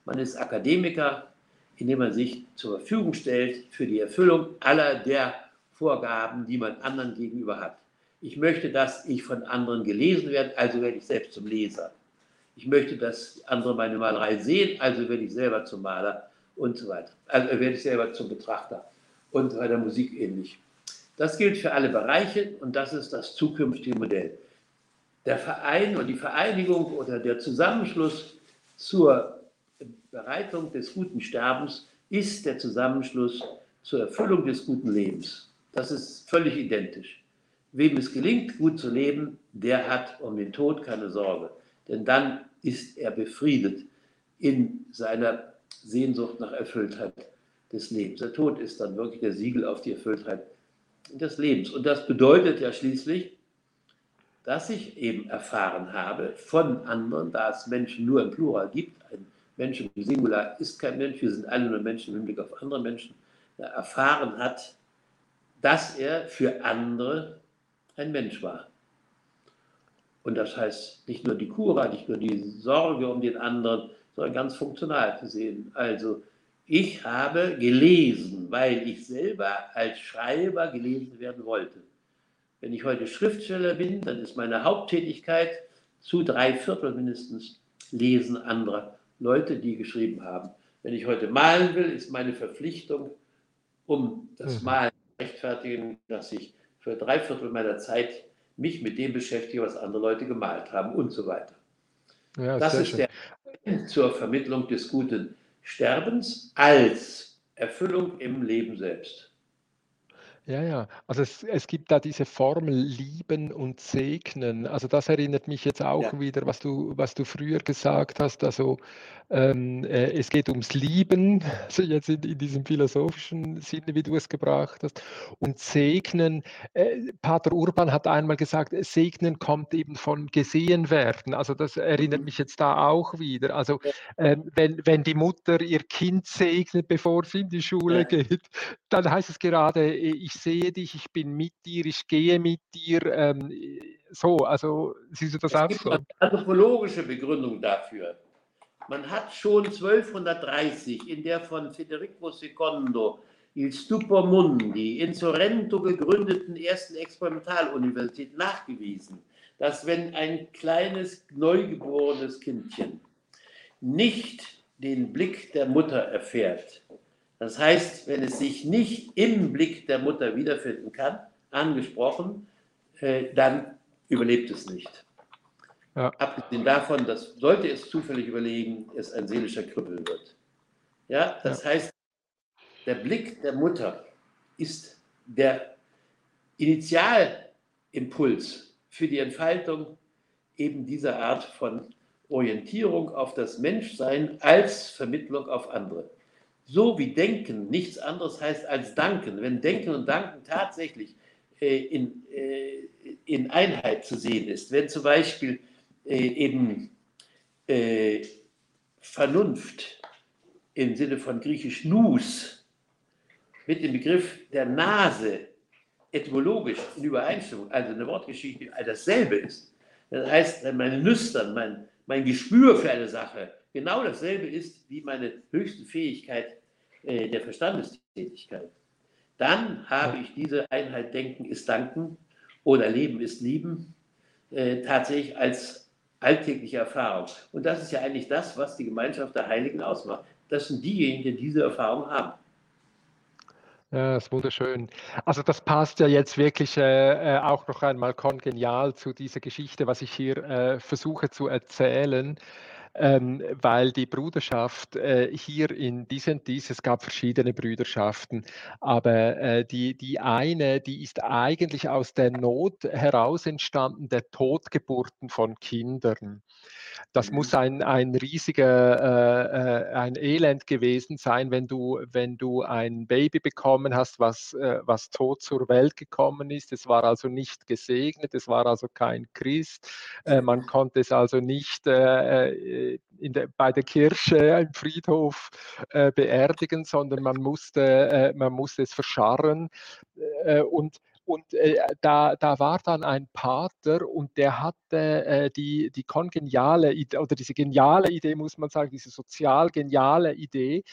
Man ist Akademiker, indem man sich zur Verfügung stellt für die Erfüllung aller der Vorgaben, die man anderen gegenüber hat. Ich möchte, dass ich von anderen gelesen werde, also werde ich selbst zum Leser. Ich möchte, dass andere meine Malerei sehen, also werde ich selber zum Maler und so weiter. Also werde ich selber zum Betrachter und bei der Musik ähnlich. Das gilt für alle Bereiche und das ist das zukünftige Modell. Der Verein und die Vereinigung oder der Zusammenschluss zur Bereitung des guten Sterbens ist der Zusammenschluss zur Erfüllung des guten Lebens. Das ist völlig identisch. Wem es gelingt, gut zu leben, der hat um den Tod keine Sorge. Denn dann ist er befriedet in seiner Sehnsucht nach Erfülltheit des Lebens. Der Tod ist dann wirklich der Siegel auf die Erfülltheit des Lebens. Und das bedeutet ja schließlich, dass ich eben erfahren habe von anderen, da es Menschen nur im Plural gibt, ein Mensch im Singular ist kein Mensch, wir sind alle nur Menschen im Hinblick auf andere Menschen, erfahren hat, dass er für andere ein Mensch war. Und das heißt nicht nur die Cura, nicht nur die Sorge um den anderen, sondern ganz funktional gesehen. Also ich habe gelesen, weil ich selber als Schreiber gelesen werden wollte. Wenn ich heute Schriftsteller bin, dann ist meine Haupttätigkeit zu drei Viertel mindestens Lesen anderer Leute, die geschrieben haben. Wenn ich heute malen will, ist meine Verpflichtung, um das mhm. Malen zu rechtfertigen, dass ich für drei Viertel meiner Zeit mich mit dem beschäftige, was andere Leute gemalt haben und so weiter. Ja, das ist schön. der zur Vermittlung des guten Sterbens als Erfüllung im Leben selbst. Ja, ja. Also es, es gibt da diese Formel lieben und segnen. Also das erinnert mich jetzt auch Ja. wieder, was du, was du früher gesagt hast. Also ähm, äh, es geht ums Lieben, also jetzt in, in, diesem philosophischen Sinne, wie du es gebracht hast. Und segnen, äh, Pater Urban hat einmal gesagt, segnen kommt eben von gesehen werden. Also das erinnert mhm. mich jetzt da auch wieder. Also äh, wenn, wenn die Mutter ihr Kind segnet, bevor sie in die Schule ja. geht, dann heißt es gerade, äh, ich sehe dich, ich bin mit dir, ich gehe mit dir. Ähm, so, also siehst du das es auch gibt so? Eine anthropologische Begründung dafür. Man hat schon 1230 in der von Federico II. Il Stupor Mundi in Sorrento gegründeten ersten Experimentaluniversität nachgewiesen, dass wenn ein kleines neugeborenes Kindchen nicht den Blick der Mutter erfährt, das heißt, wenn es sich nicht im Blick der Mutter wiederfinden kann, angesprochen, äh, dann überlebt es nicht. Ja. Abgesehen davon, dass sollte es zufällig überlegen, es ein seelischer Krüppel wird. Ja, das ja. heißt, der Blick der Mutter ist der Initialimpuls für die Entfaltung eben dieser Art von Orientierung auf das Menschsein als Vermittlung auf andere. So wie Denken nichts anderes heißt als Danken. Wenn Denken und Danken tatsächlich äh, in, äh, in Einheit zu sehen ist, wenn zum Beispiel äh, eben äh, Vernunft im Sinne von griechisch Nus mit dem Begriff der Nase etymologisch in Übereinstimmung, also eine Wortgeschichte, dasselbe ist. Das heißt, meine Nüstern, mein, mein Gespür für eine Sache genau dasselbe ist wie meine höchste Fähigkeit äh, der Verstandestätigkeit, dann habe ich diese Einheit Denken ist Danken oder Leben ist Lieben äh, tatsächlich als alltägliche Erfahrung. Und das ist ja eigentlich das, was die Gemeinschaft der Heiligen ausmacht. Das sind diejenigen, die diese Erfahrung haben. Ja, das ist wunderschön. Also das passt ja jetzt wirklich äh, äh auch noch einmal kongenial zu dieser Geschichte, was ich hier äh, versuche zu erzählen ähm, weil die Bruderschaft äh, hier in diesem dies, es gab verschiedene Brüderschaften, aber äh, die, die eine, die ist eigentlich aus der Not heraus entstanden, der Totgeburten von Kindern. Das mhm. muss ein, ein riesiger, äh, äh, ein Elend gewesen sein, wenn du, wenn du ein Baby bekommen hast, was, äh, was tot zur Welt gekommen ist. Es war also nicht gesegnet, es war also kein Christ. Äh, man konnte es also nicht äh, äh, der, bei der Kirche im Friedhof beerdigen, sondern man musste, man musste es verscharren. und und äh, da, da war dann ein Pater und der hatte äh, die, die kongeniale Idee, oder diese geniale Idee, muss man sagen, diese sozial geniale Idee,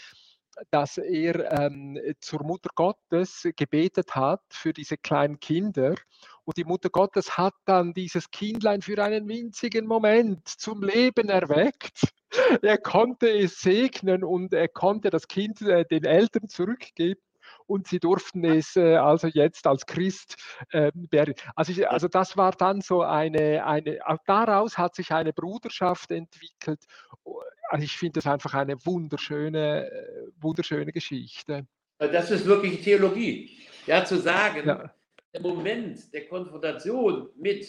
dass er ähm, zur Mutter Gottes gebetet hat für diese kleinen Kinder. Und die Mutter Gottes hat dann dieses Kindlein für einen winzigen Moment zum Leben erweckt. Er konnte es segnen und er konnte das Kind äh, den Eltern zurückgeben und sie durften es äh, also jetzt als Christ äh, also, ich, also das war dann so eine, eine, daraus hat sich eine Bruderschaft entwickelt. Also ich finde das einfach eine wunderschöne, äh, wunderschöne Geschichte. Das ist wirklich Theologie. Ja, zu sagen, ja. der Moment der Konfrontation mit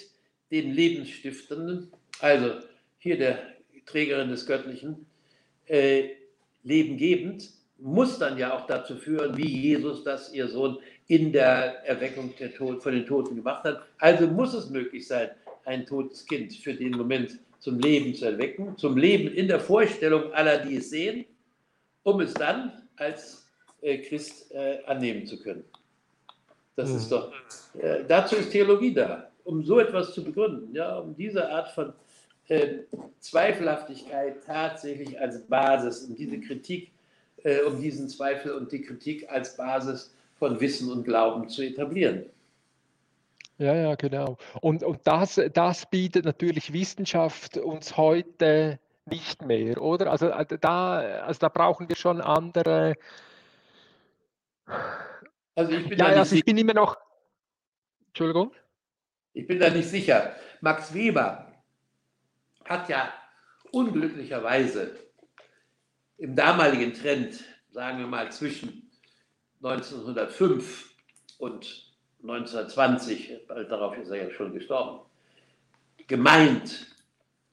den Lebensstiftenden, also hier der Trägerin des Göttlichen, äh, lebengebend, muss dann ja auch dazu führen, wie Jesus das, ihr Sohn, in der Erweckung der Tod, von den Toten gemacht hat. Also muss es möglich sein, ein totes Kind für den Moment zum Leben zu erwecken, zum Leben in der Vorstellung aller, die es sehen, um es dann als äh, Christ äh, annehmen zu können. Das mhm. ist doch, äh, dazu ist Theologie da, um so etwas zu begründen, ja, um diese Art von äh, Zweifelhaftigkeit tatsächlich als Basis, um diese Kritik äh, um diesen Zweifel und die Kritik als Basis von Wissen und Glauben zu etablieren. Ja, ja, genau. Und, und das, das bietet natürlich Wissenschaft uns heute nicht mehr, oder? Also äh, da, also da brauchen wir schon andere. Also ich bin, ja, also ich bin immer noch. Entschuldigung. Ich bin da nicht sicher. Max Weber hat ja unglücklicherweise im damaligen Trend, sagen wir mal zwischen 1905 und 1920, bald darauf ist er ja schon gestorben, gemeint,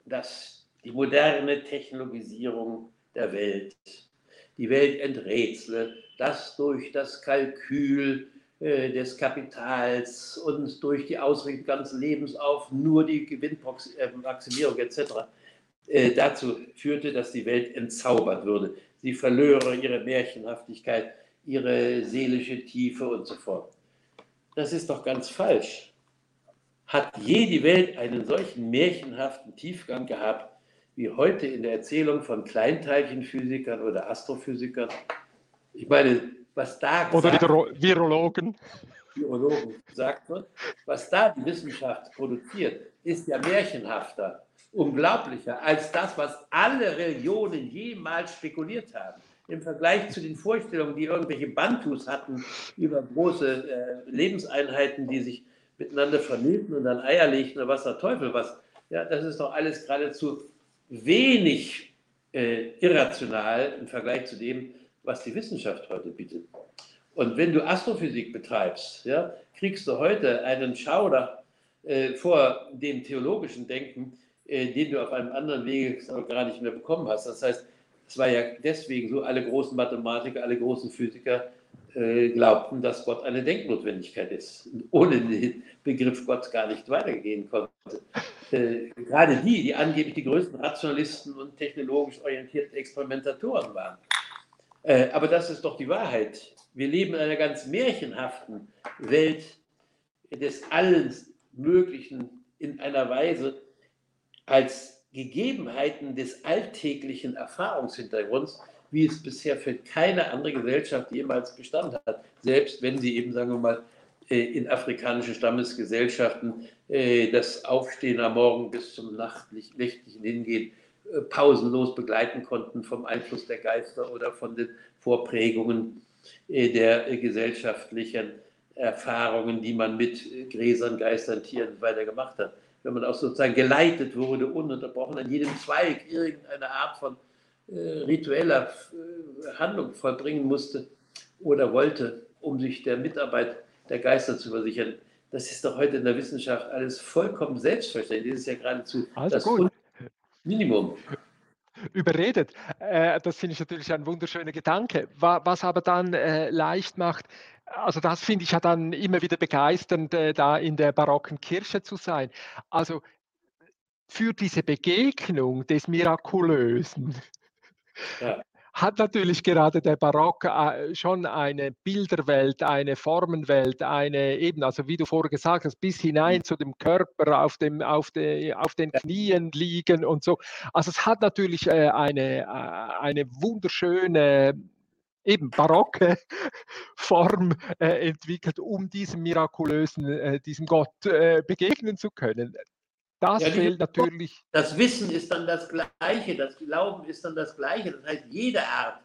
dass die moderne Technologisierung der Welt die Welt enträtsle, dass durch das Kalkül äh, des Kapitals und durch die Ausrichtung des ganzen Lebens auf nur die Gewinnmaximierung etc äh, dazu führte, dass die Welt entzaubert würde. Sie verlöre ihre Märchenhaftigkeit, ihre seelische Tiefe und so fort. Das ist doch ganz falsch. Hat je die Welt einen solchen märchenhaften Tiefgang gehabt, wie heute in der Erzählung von Kleinteilchenphysikern oder Astrophysikern? Ich meine, was da Oder Virologen. Virologen gesagt wird, was da die Wissenschaft produziert, ist ja märchenhafter, unglaublicher als das, was alle Religionen jemals spekuliert haben. Im Vergleich zu den Vorstellungen, die irgendwelche Bantus hatten über große äh, Lebenseinheiten, die sich miteinander vermählten und dann Eier legten oder was der Teufel was. Ja, das ist doch alles geradezu wenig äh, irrational im Vergleich zu dem, was die Wissenschaft heute bietet. Und wenn du Astrophysik betreibst, ja, kriegst du heute einen Schauder äh, vor dem theologischen Denken, den du auf einem anderen Wege gar nicht mehr bekommen hast. Das heißt, es war ja deswegen so, alle großen Mathematiker, alle großen Physiker äh, glaubten, dass Gott eine Denknotwendigkeit ist, ohne den Begriff Gott gar nicht weitergehen konnte. Äh, gerade die, die angeblich die größten Rationalisten und technologisch orientierten Experimentatoren waren. Äh, aber das ist doch die Wahrheit. Wir leben in einer ganz märchenhaften Welt des Allen Möglichen in einer Weise als Gegebenheiten des alltäglichen Erfahrungshintergrunds, wie es bisher für keine andere Gesellschaft jemals bestanden hat. Selbst wenn sie eben, sagen wir mal, äh, in afrikanischen Stammesgesellschaften äh, das Aufstehen am Morgen bis zum nächtlichen Hingehen äh, pausenlos begleiten konnten vom Einfluss der Geister oder von den Vorprägungen der gesellschaftlichen Erfahrungen, die man mit Gräsern, Geistern, Tieren weiter gemacht hat. Wenn man auch sozusagen geleitet wurde, ununterbrochen an jedem Zweig irgendeine Art von ritueller Handlung vollbringen musste oder wollte, um sich der Mitarbeit der Geister zu versichern. Das ist doch heute in der Wissenschaft alles vollkommen selbstverständlich. Das ist ja geradezu also das gut. Minimum. Überredet. Äh, das finde ich natürlich ein wunderschöner Gedanke. Was aber dann äh, leicht macht, also das finde ich ja dann immer wieder begeisternd, äh, da in der barocken Kirche zu sein. Also für diese Begegnung des Mirakulösen ja hat natürlich gerade der Barock äh, schon eine Bilderwelt, eine Formenwelt, eine eben, also wie du vorher gesagt hast, bis hinein mhm. zu dem Körper auf, dem, auf, de, auf den Knien liegen und so. Also es hat natürlich äh, eine, eine wunderschöne eben barocke Form äh, entwickelt, um diesem mirakulösen, äh, diesem Gott äh, begegnen zu können. Das ja, fehlt natürlich. Das Wissen ist dann das Gleiche, das Glauben ist dann das Gleiche. Das heißt, jede Art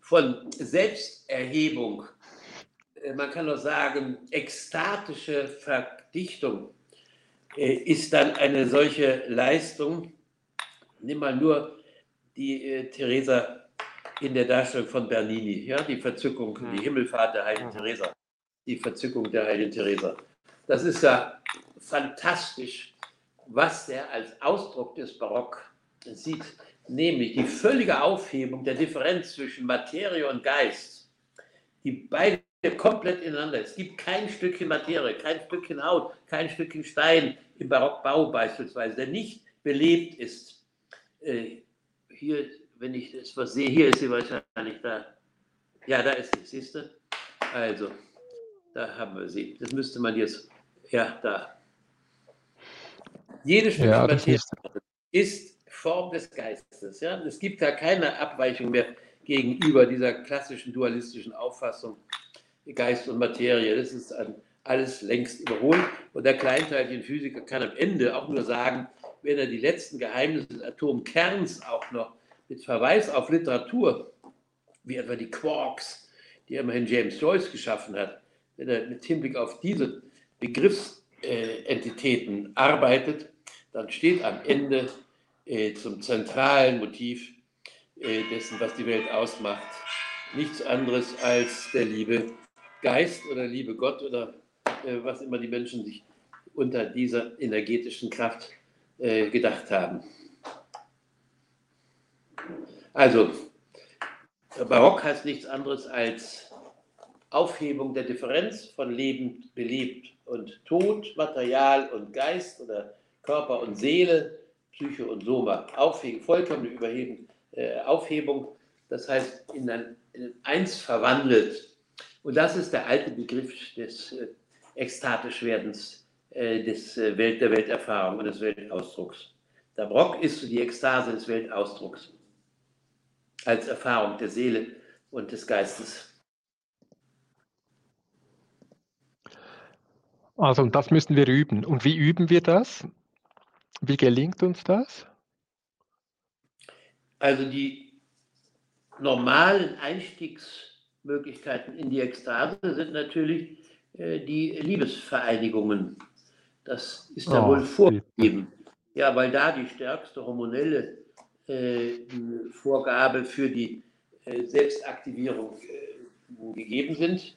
von Selbsterhebung, äh, man kann auch sagen, ekstatische Verdichtung, äh, ist dann eine solche Leistung. Nimm mal nur die äh, Theresa in der Darstellung von Bernini, ja, die Verzückung, die hm. Himmelfahrt der heiligen Theresa, die Verzückung der heiligen Theresa. Das ist ja fantastisch was er als Ausdruck des Barock sieht, nämlich die völlige Aufhebung der Differenz zwischen Materie und Geist, die beide komplett ineinander. Es gibt kein Stückchen Materie, kein Stückchen Haut, kein Stückchen Stein im Barockbau beispielsweise, der nicht belebt ist. Äh, hier, wenn ich das was sehe, hier ist sie wahrscheinlich da. Ja, da ist sie, siehst du? Also, da haben wir sie. Das müsste man jetzt, ja, da. Jede Stück ja, Materie ist Form des Geistes. Ja? Es gibt da keine Abweichung mehr gegenüber dieser klassischen dualistischen Auffassung Geist und Materie. Das ist alles längst überholt. Und der kleinteiligen Physiker kann am Ende auch nur sagen, wenn er die letzten Geheimnisse des Atomkerns auch noch mit Verweis auf Literatur, wie etwa die Quarks, die immerhin James Joyce geschaffen hat, wenn er mit Hinblick auf diese Begriffsentitäten arbeitet, dann steht am Ende äh, zum zentralen Motiv äh, dessen, was die Welt ausmacht, nichts anderes als der liebe Geist oder liebe Gott oder äh, was immer die Menschen sich unter dieser energetischen Kraft äh, gedacht haben. Also, Barock heißt nichts anderes als Aufhebung der Differenz von Leben, belebt und Tod, Material und Geist oder Körper und Seele, Psyche und Soma. Aufhebung, vollkommene Überhebung, äh, Aufhebung, das heißt in ein, in Eins verwandelt. Und das ist der alte Begriff des äh, ekstatisch Werdens, äh, des äh, Welt, der Welterfahrung und des Weltausdrucks. Der Brock ist die Ekstase des Weltausdrucks als Erfahrung der Seele und des Geistes. Also, und das müssen wir üben. Und wie üben wir das? Wie gelingt uns das? Also die normalen Einstiegsmöglichkeiten in die Ekstase sind natürlich äh, die Liebesvereinigungen. Das ist ja Oh, wohl vorgegeben. Ja, weil da die stärkste hormonelle Vorgabe für die äh, Selbstaktivierung äh, gegeben sind.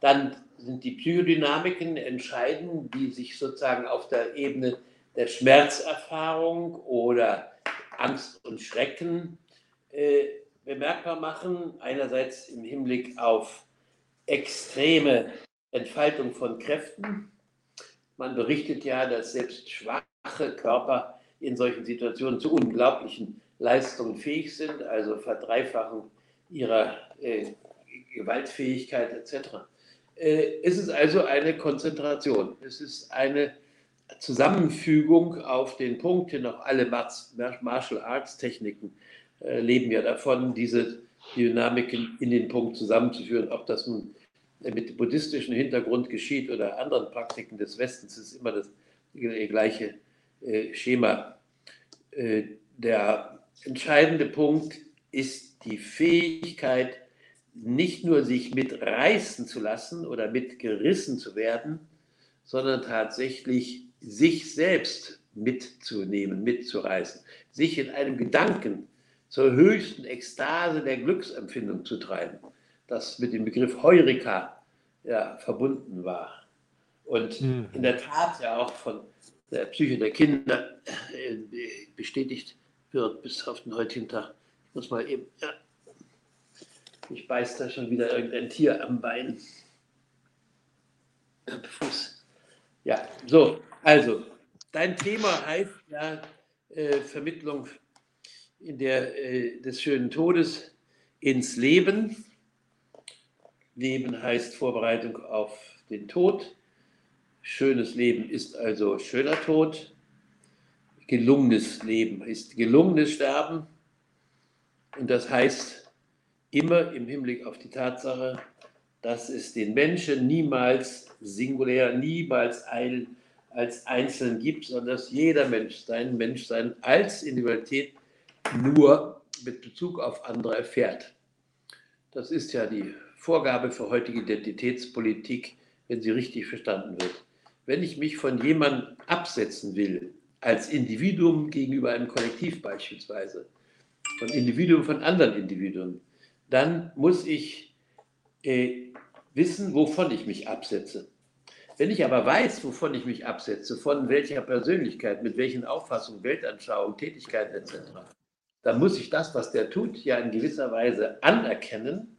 Dann sind die Psychodynamiken entscheidend, die sich sozusagen auf der Ebene der Schmerzerfahrung oder Angst und Schrecken äh, bemerkbar machen. Einerseits im Hinblick auf extreme Entfaltung von Kräften. Man berichtet ja, dass selbst schwache Körper in solchen Situationen zu unglaublichen Leistungen fähig sind, also Verdreifachung ihrer äh, Gewaltfähigkeit etc. Äh, es ist also eine Konzentration. Es ist eine Zusammenfügung auf den Punkt, denn auch alle Martial Arts Techniken äh, leben ja davon, diese Dynamiken in den Punkt zusammenzuführen. Ob das nun mit buddhistischem Hintergrund geschieht oder anderen Praktiken des Westens, ist immer das gleiche äh, Schema. Äh, der entscheidende Punkt ist die Fähigkeit, nicht nur sich mitreißen zu lassen oder mitgerissen zu werden, sondern tatsächlich sich selbst mitzunehmen, mitzureißen, sich in einem Gedanken zur höchsten Ekstase der Glücksempfindung zu treiben, das mit dem Begriff Heurika ja, verbunden war. Und mhm. in der Tat ja auch von der Psyche der Kinder äh, bestätigt wird bis auf den heutigen Tag. Ich muss mal eben, ja, ich beiß da schon wieder irgendein Tier am Bein. Am Fuß. Ja, so, also, dein Thema heißt ja äh, Vermittlung in der, äh, des schönen Todes ins Leben. Leben heißt Vorbereitung auf den Tod. Schönes Leben ist also schöner Tod. Gelungenes Leben ist gelungenes Sterben. Und das heißt immer im Hinblick auf die Tatsache, dass es den Menschen niemals singulär, niemals ein, als Einzelnen gibt, sondern dass jeder Mensch sein Menschsein als Individualität nur mit Bezug auf andere erfährt. Das ist ja die Vorgabe für heutige Identitätspolitik, wenn sie richtig verstanden wird. Wenn ich mich von jemandem absetzen will, als Individuum gegenüber einem Kollektiv beispielsweise, von Individuum von anderen Individuen, dann muss ich äh, wissen, wovon ich mich absetze. Wenn ich aber weiß, wovon ich mich absetze, von welcher Persönlichkeit, mit welchen Auffassungen, Weltanschauungen, Tätigkeiten etc., dann muss ich das, was der tut, ja in gewisser Weise anerkennen,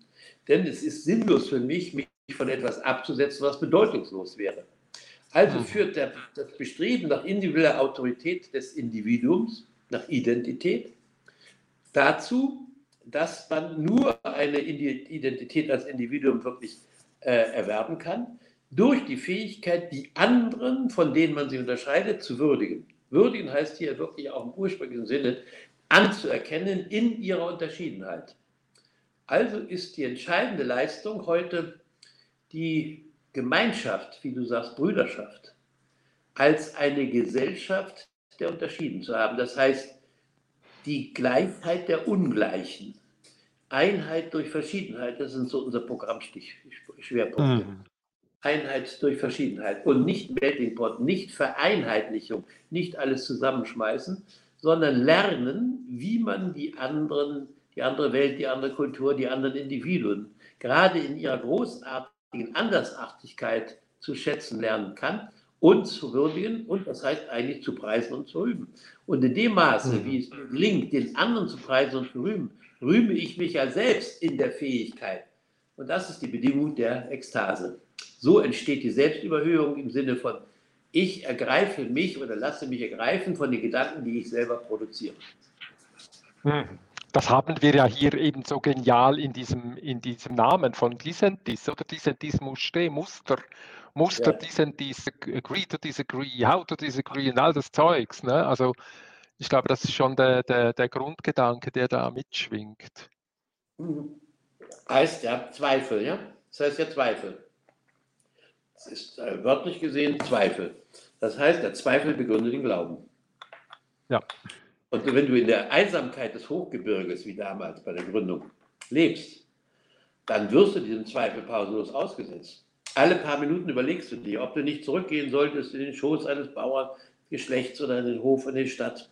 denn es ist sinnlos für mich, mich von etwas abzusetzen, was bedeutungslos wäre. Also mhm. führt der, das Bestreben nach individueller Autorität des Individuums, nach Identität, dazu, dass man nur eine Identität als Individuum wirklich äh, erwerben kann, durch die Fähigkeit, die anderen, von denen man sie unterscheidet, zu würdigen. Würdigen heißt hier wirklich auch im ursprünglichen Sinne anzuerkennen in ihrer Unterschiedenheit. Also ist die entscheidende Leistung heute die Gemeinschaft, wie du sagst, Brüderschaft, als eine Gesellschaft der Unterschieden zu haben. Das heißt, die Gleichheit der Ungleichen. Einheit durch Verschiedenheit, das sind so unsere Programmschwerpunkte. Mhm. Einheit durch Verschiedenheit und nicht Melting Pot, nicht Vereinheitlichung, nicht alles zusammenschmeißen, sondern lernen, wie man die anderen, die andere Welt, die andere Kultur, die anderen Individuen gerade in ihrer großartigen Andersartigkeit zu schätzen lernen kann und zu würdigen und das heißt eigentlich zu preisen und zu rühmen. Und in dem Maße, mhm. wie es mir gelingt, den anderen zu preisen und zu rühmen, rühme ich mich ja selbst in der Fähigkeit. Und das ist die Bedingung der Ekstase. So entsteht die Selbstüberhöhung im Sinne von, ich ergreife mich oder lasse mich ergreifen von den Gedanken, die ich selber produziere. Hm. Das haben wir ja hier eben so genial in diesem, in diesem Namen von Disentis oder Disentis Muster, Muster, Muster, ja. Disentis, agree to disagree, how to disagree und all das Zeugs. Ne? Also ich glaube, das ist schon der, der, der Grundgedanke, der da mitschwingt. Mhm. Heißt ja Zweifel, ja? Das heißt ja Zweifel. ist äh, wörtlich gesehen Zweifel. Das heißt, der Zweifel begründet den Glauben. Ja. Und wenn du in der Einsamkeit des Hochgebirges, wie damals bei der Gründung, lebst, dann wirst du diesem Zweifel pausenlos ausgesetzt. Alle paar Minuten überlegst du dir, ob du nicht zurückgehen solltest in den Schoß eines Bauerngeschlechts oder in den Hof in die Stadt,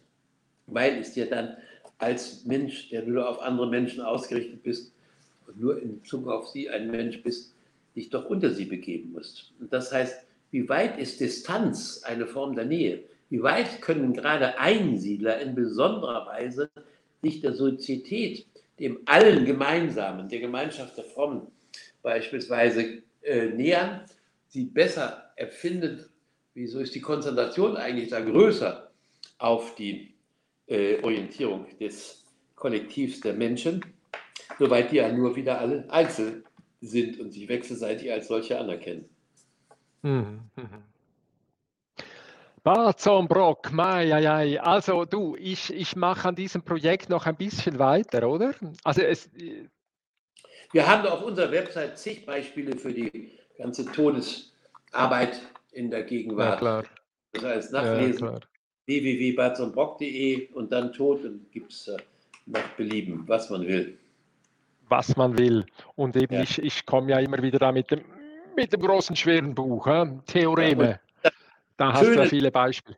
weil es dir dann als Mensch, der nur auf andere Menschen ausgerichtet bist und nur in Bezug auf sie ein Mensch bist, dich doch unter sie begeben musst. Und das heißt, wie weit ist Distanz eine Form der Nähe? Wie weit können gerade Einsiedler in besonderer Weise sich der Sozietät, dem allen Gemeinsamen, der Gemeinschaft der Frommen beispielsweise äh, nähern, sie besser erfinden, wieso ist die Konzentration eigentlich da größer auf die äh, Orientierung des Kollektivs der Menschen, soweit die ja nur wieder alle einzeln sind und sich wechselseitig als solche anerkennen. Mhm. Mhm. Brock, mai, ai, ai. Also du, ich, ich mache an diesem Projekt noch ein bisschen weiter, oder? Also es, Wir haben auf unserer Website zig Beispiele für die ganze Todesarbeit in der Gegenwart. Ja, klar. Das heißt, nachlesen ja, www.batzonbrock.de und dann Tod und gibt es äh, nach Belieben, was man will. Was man will. Und eben, ja. ich, ich komme ja immer wieder da mit dem, mit dem großen, schweren Buch, äh? Theoreme. Da hast schöne, du viele Beispiele.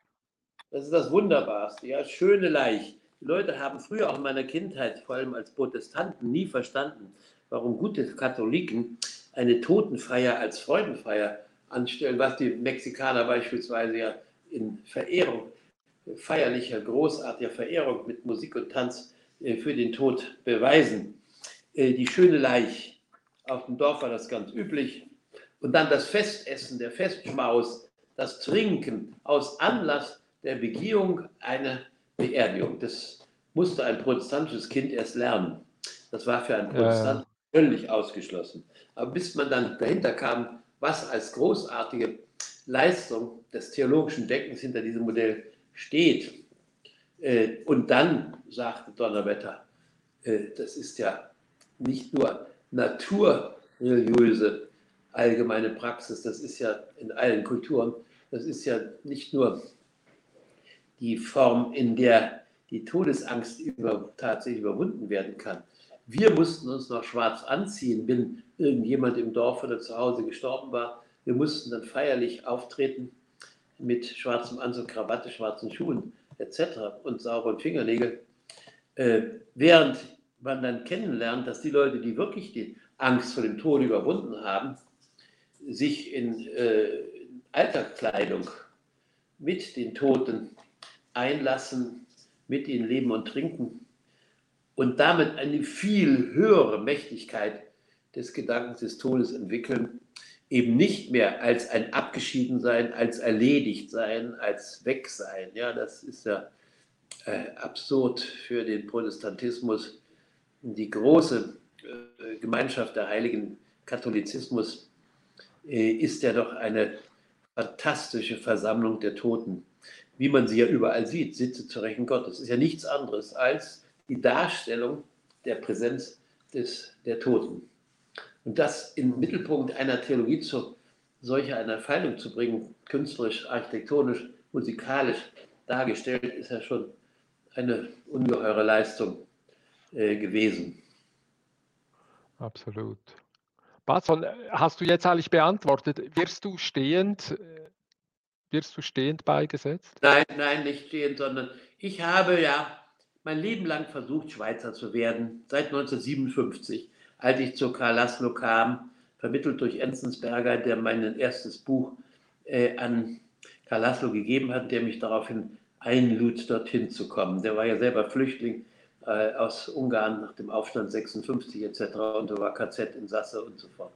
Das ist das Wunderbarste, ja, schöne Leich. Die Leute haben früher auch in meiner Kindheit, vor allem als Protestanten, nie verstanden, warum gute Katholiken eine Totenfeier als Freudenfeier anstellen, was die Mexikaner beispielsweise ja in Verehrung, feierlicher, großartiger Verehrung mit Musik und Tanz äh, für den Tod beweisen. Äh, die schöne Leich. Auf dem Dorf war das ganz üblich. Und dann das Festessen, der Festschmaus, das Trinken aus Anlass der Begehung einer Beerdigung. Das musste ein protestantisches Kind erst lernen. Das war für einen Protestant ja. völlig ausgeschlossen. Aber bis man dann dahinter kam, was als großartige Leistung des theologischen Denkens hinter diesem Modell steht, äh, und dann sagte Donnerwetter, äh, das ist ja nicht nur naturreligiöse allgemeine Praxis, das ist ja in allen Kulturen, das ist ja nicht nur die Form, in der die Todesangst über, tatsächlich überwunden werden kann. Wir mussten uns noch schwarz anziehen, wenn irgendjemand im Dorf oder zu Hause gestorben war. Wir mussten dann feierlich auftreten mit schwarzem Anzug, Krawatte, schwarzen Schuhen etc. und sauberen Fingernägeln. Äh, während man dann kennenlernt, dass die Leute, die wirklich die Angst vor dem Tod überwunden haben, sich in äh, Alltagskleidung mit den Toten einlassen, mit ihnen leben und trinken und damit eine viel höhere Mächtigkeit des Gedankens des Todes entwickeln, eben nicht mehr als ein Abgeschiedensein, als erledigt sein, als weg sein. Ja, das ist ja äh, absurd für den Protestantismus. Die große äh, Gemeinschaft der heiligen Katholizismus äh, ist ja doch eine fantastische Versammlung der Toten, wie man sie ja überall sieht, sitze zu Rechten Gottes. Ist ja nichts anderes als die Darstellung der Präsenz des, der Toten. Und das im Mittelpunkt einer Theologie zu solcher einer Entfaltung zu bringen, künstlerisch, architektonisch, musikalisch dargestellt, ist ja schon eine ungeheure Leistung äh, gewesen. Absolut. Batson, hast du jetzt eigentlich beantwortet? Wirst du stehend, äh, wirst du stehend beigesetzt? Nein, nein, nicht stehend, sondern ich habe ja mein Leben lang versucht, Schweizer zu werden, seit 1957, als ich zu Karl Laszlo kam, vermittelt durch Enzensberger, der mein erstes Buch äh, an Karl Laszlo gegeben hat, der mich daraufhin einlud, dorthin zu kommen. Der war ja selber Flüchtling äh, aus Ungarn nach dem Aufstand 56 etc. und war KZ-Insasse und so fort.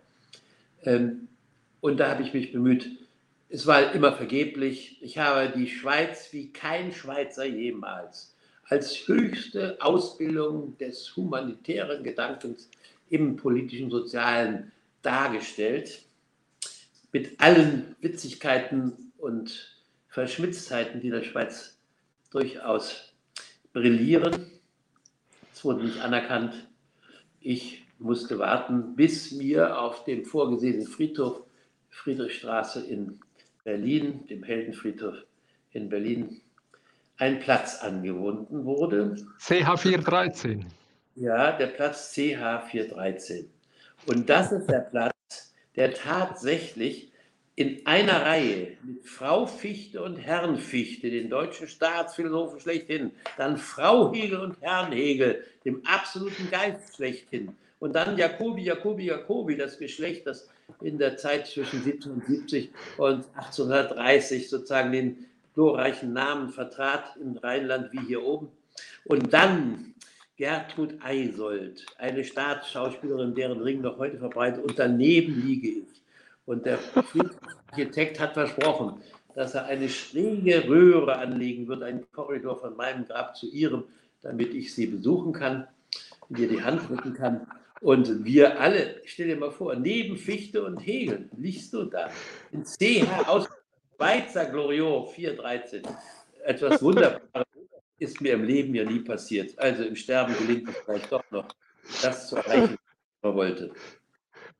Ähm, und da habe ich mich bemüht. Es war immer vergeblich. Ich habe die Schweiz wie kein Schweizer jemals als höchste Ausbildung des humanitären Gedankens im politischen, sozialen dargestellt, mit allen Witzigkeiten und Verschmitztheiten, die in der Schweiz durchaus brillieren. Es wurde nicht anerkannt. Ich musste warten, bis mir auf dem vorgesehenen Friedhof Friedrichstraße in Berlin, dem Heldenfriedhof in Berlin, ein Platz angebunden wurde. CH413. Ja, der Platz CH413. Und das ist der Platz, der tatsächlich in einer Reihe mit Frau Fichte und Herrn Fichte, den deutschen Staatsphilosophen schlechthin, dann Frau Hegel und Herrn Hegel, dem absoluten Geist schlechthin, und dann Jacobi, Jacobi, Jacobi, das Geschlecht, das in der Zeit zwischen 1770 und 1830 sozusagen den glorreichen Namen vertrat im Rheinland wie hier oben. Und dann Gertrud Eisold, eine Staatsschauspielerin, deren Ring noch heute verbreitet, und daneben liege ich. Und der Architekt hat versprochen, dass er eine schräge Röhre anlegen wird, einen Korridor von meinem Grab zu ihrem, damit ich sie besuchen kann, ihr die Hand drücken kann. Und wir alle, stell dir mal vor, neben Fichte und Hegel liegst du da in CH aus Schweizer Gloriot 413. Etwas Wunderbares ist mir im Leben ja nie passiert. Also im Sterben gelingt es vielleicht doch noch, das zu erreichen, was man wollte.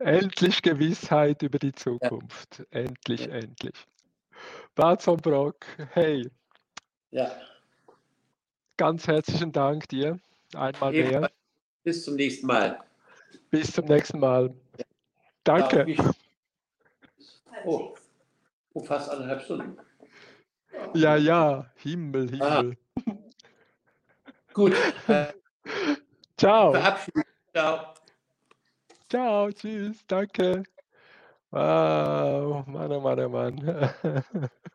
Endlich Gewissheit über die Zukunft. Ja. Endlich, ja. endlich. Barzon Brock, hey. Ja. Ganz herzlichen Dank dir. Einmal mehr. Bis zum nächsten Mal. Bis zum nächsten Mal. Danke. Oh, oh fast anderthalb Stunden. Ja, ja, Himmel, Himmel. Ah. Gut. Ciao. Verabschieden. Ciao. Ciao, tschüss, danke. Wow, Mann, oh Mann, oh Mann.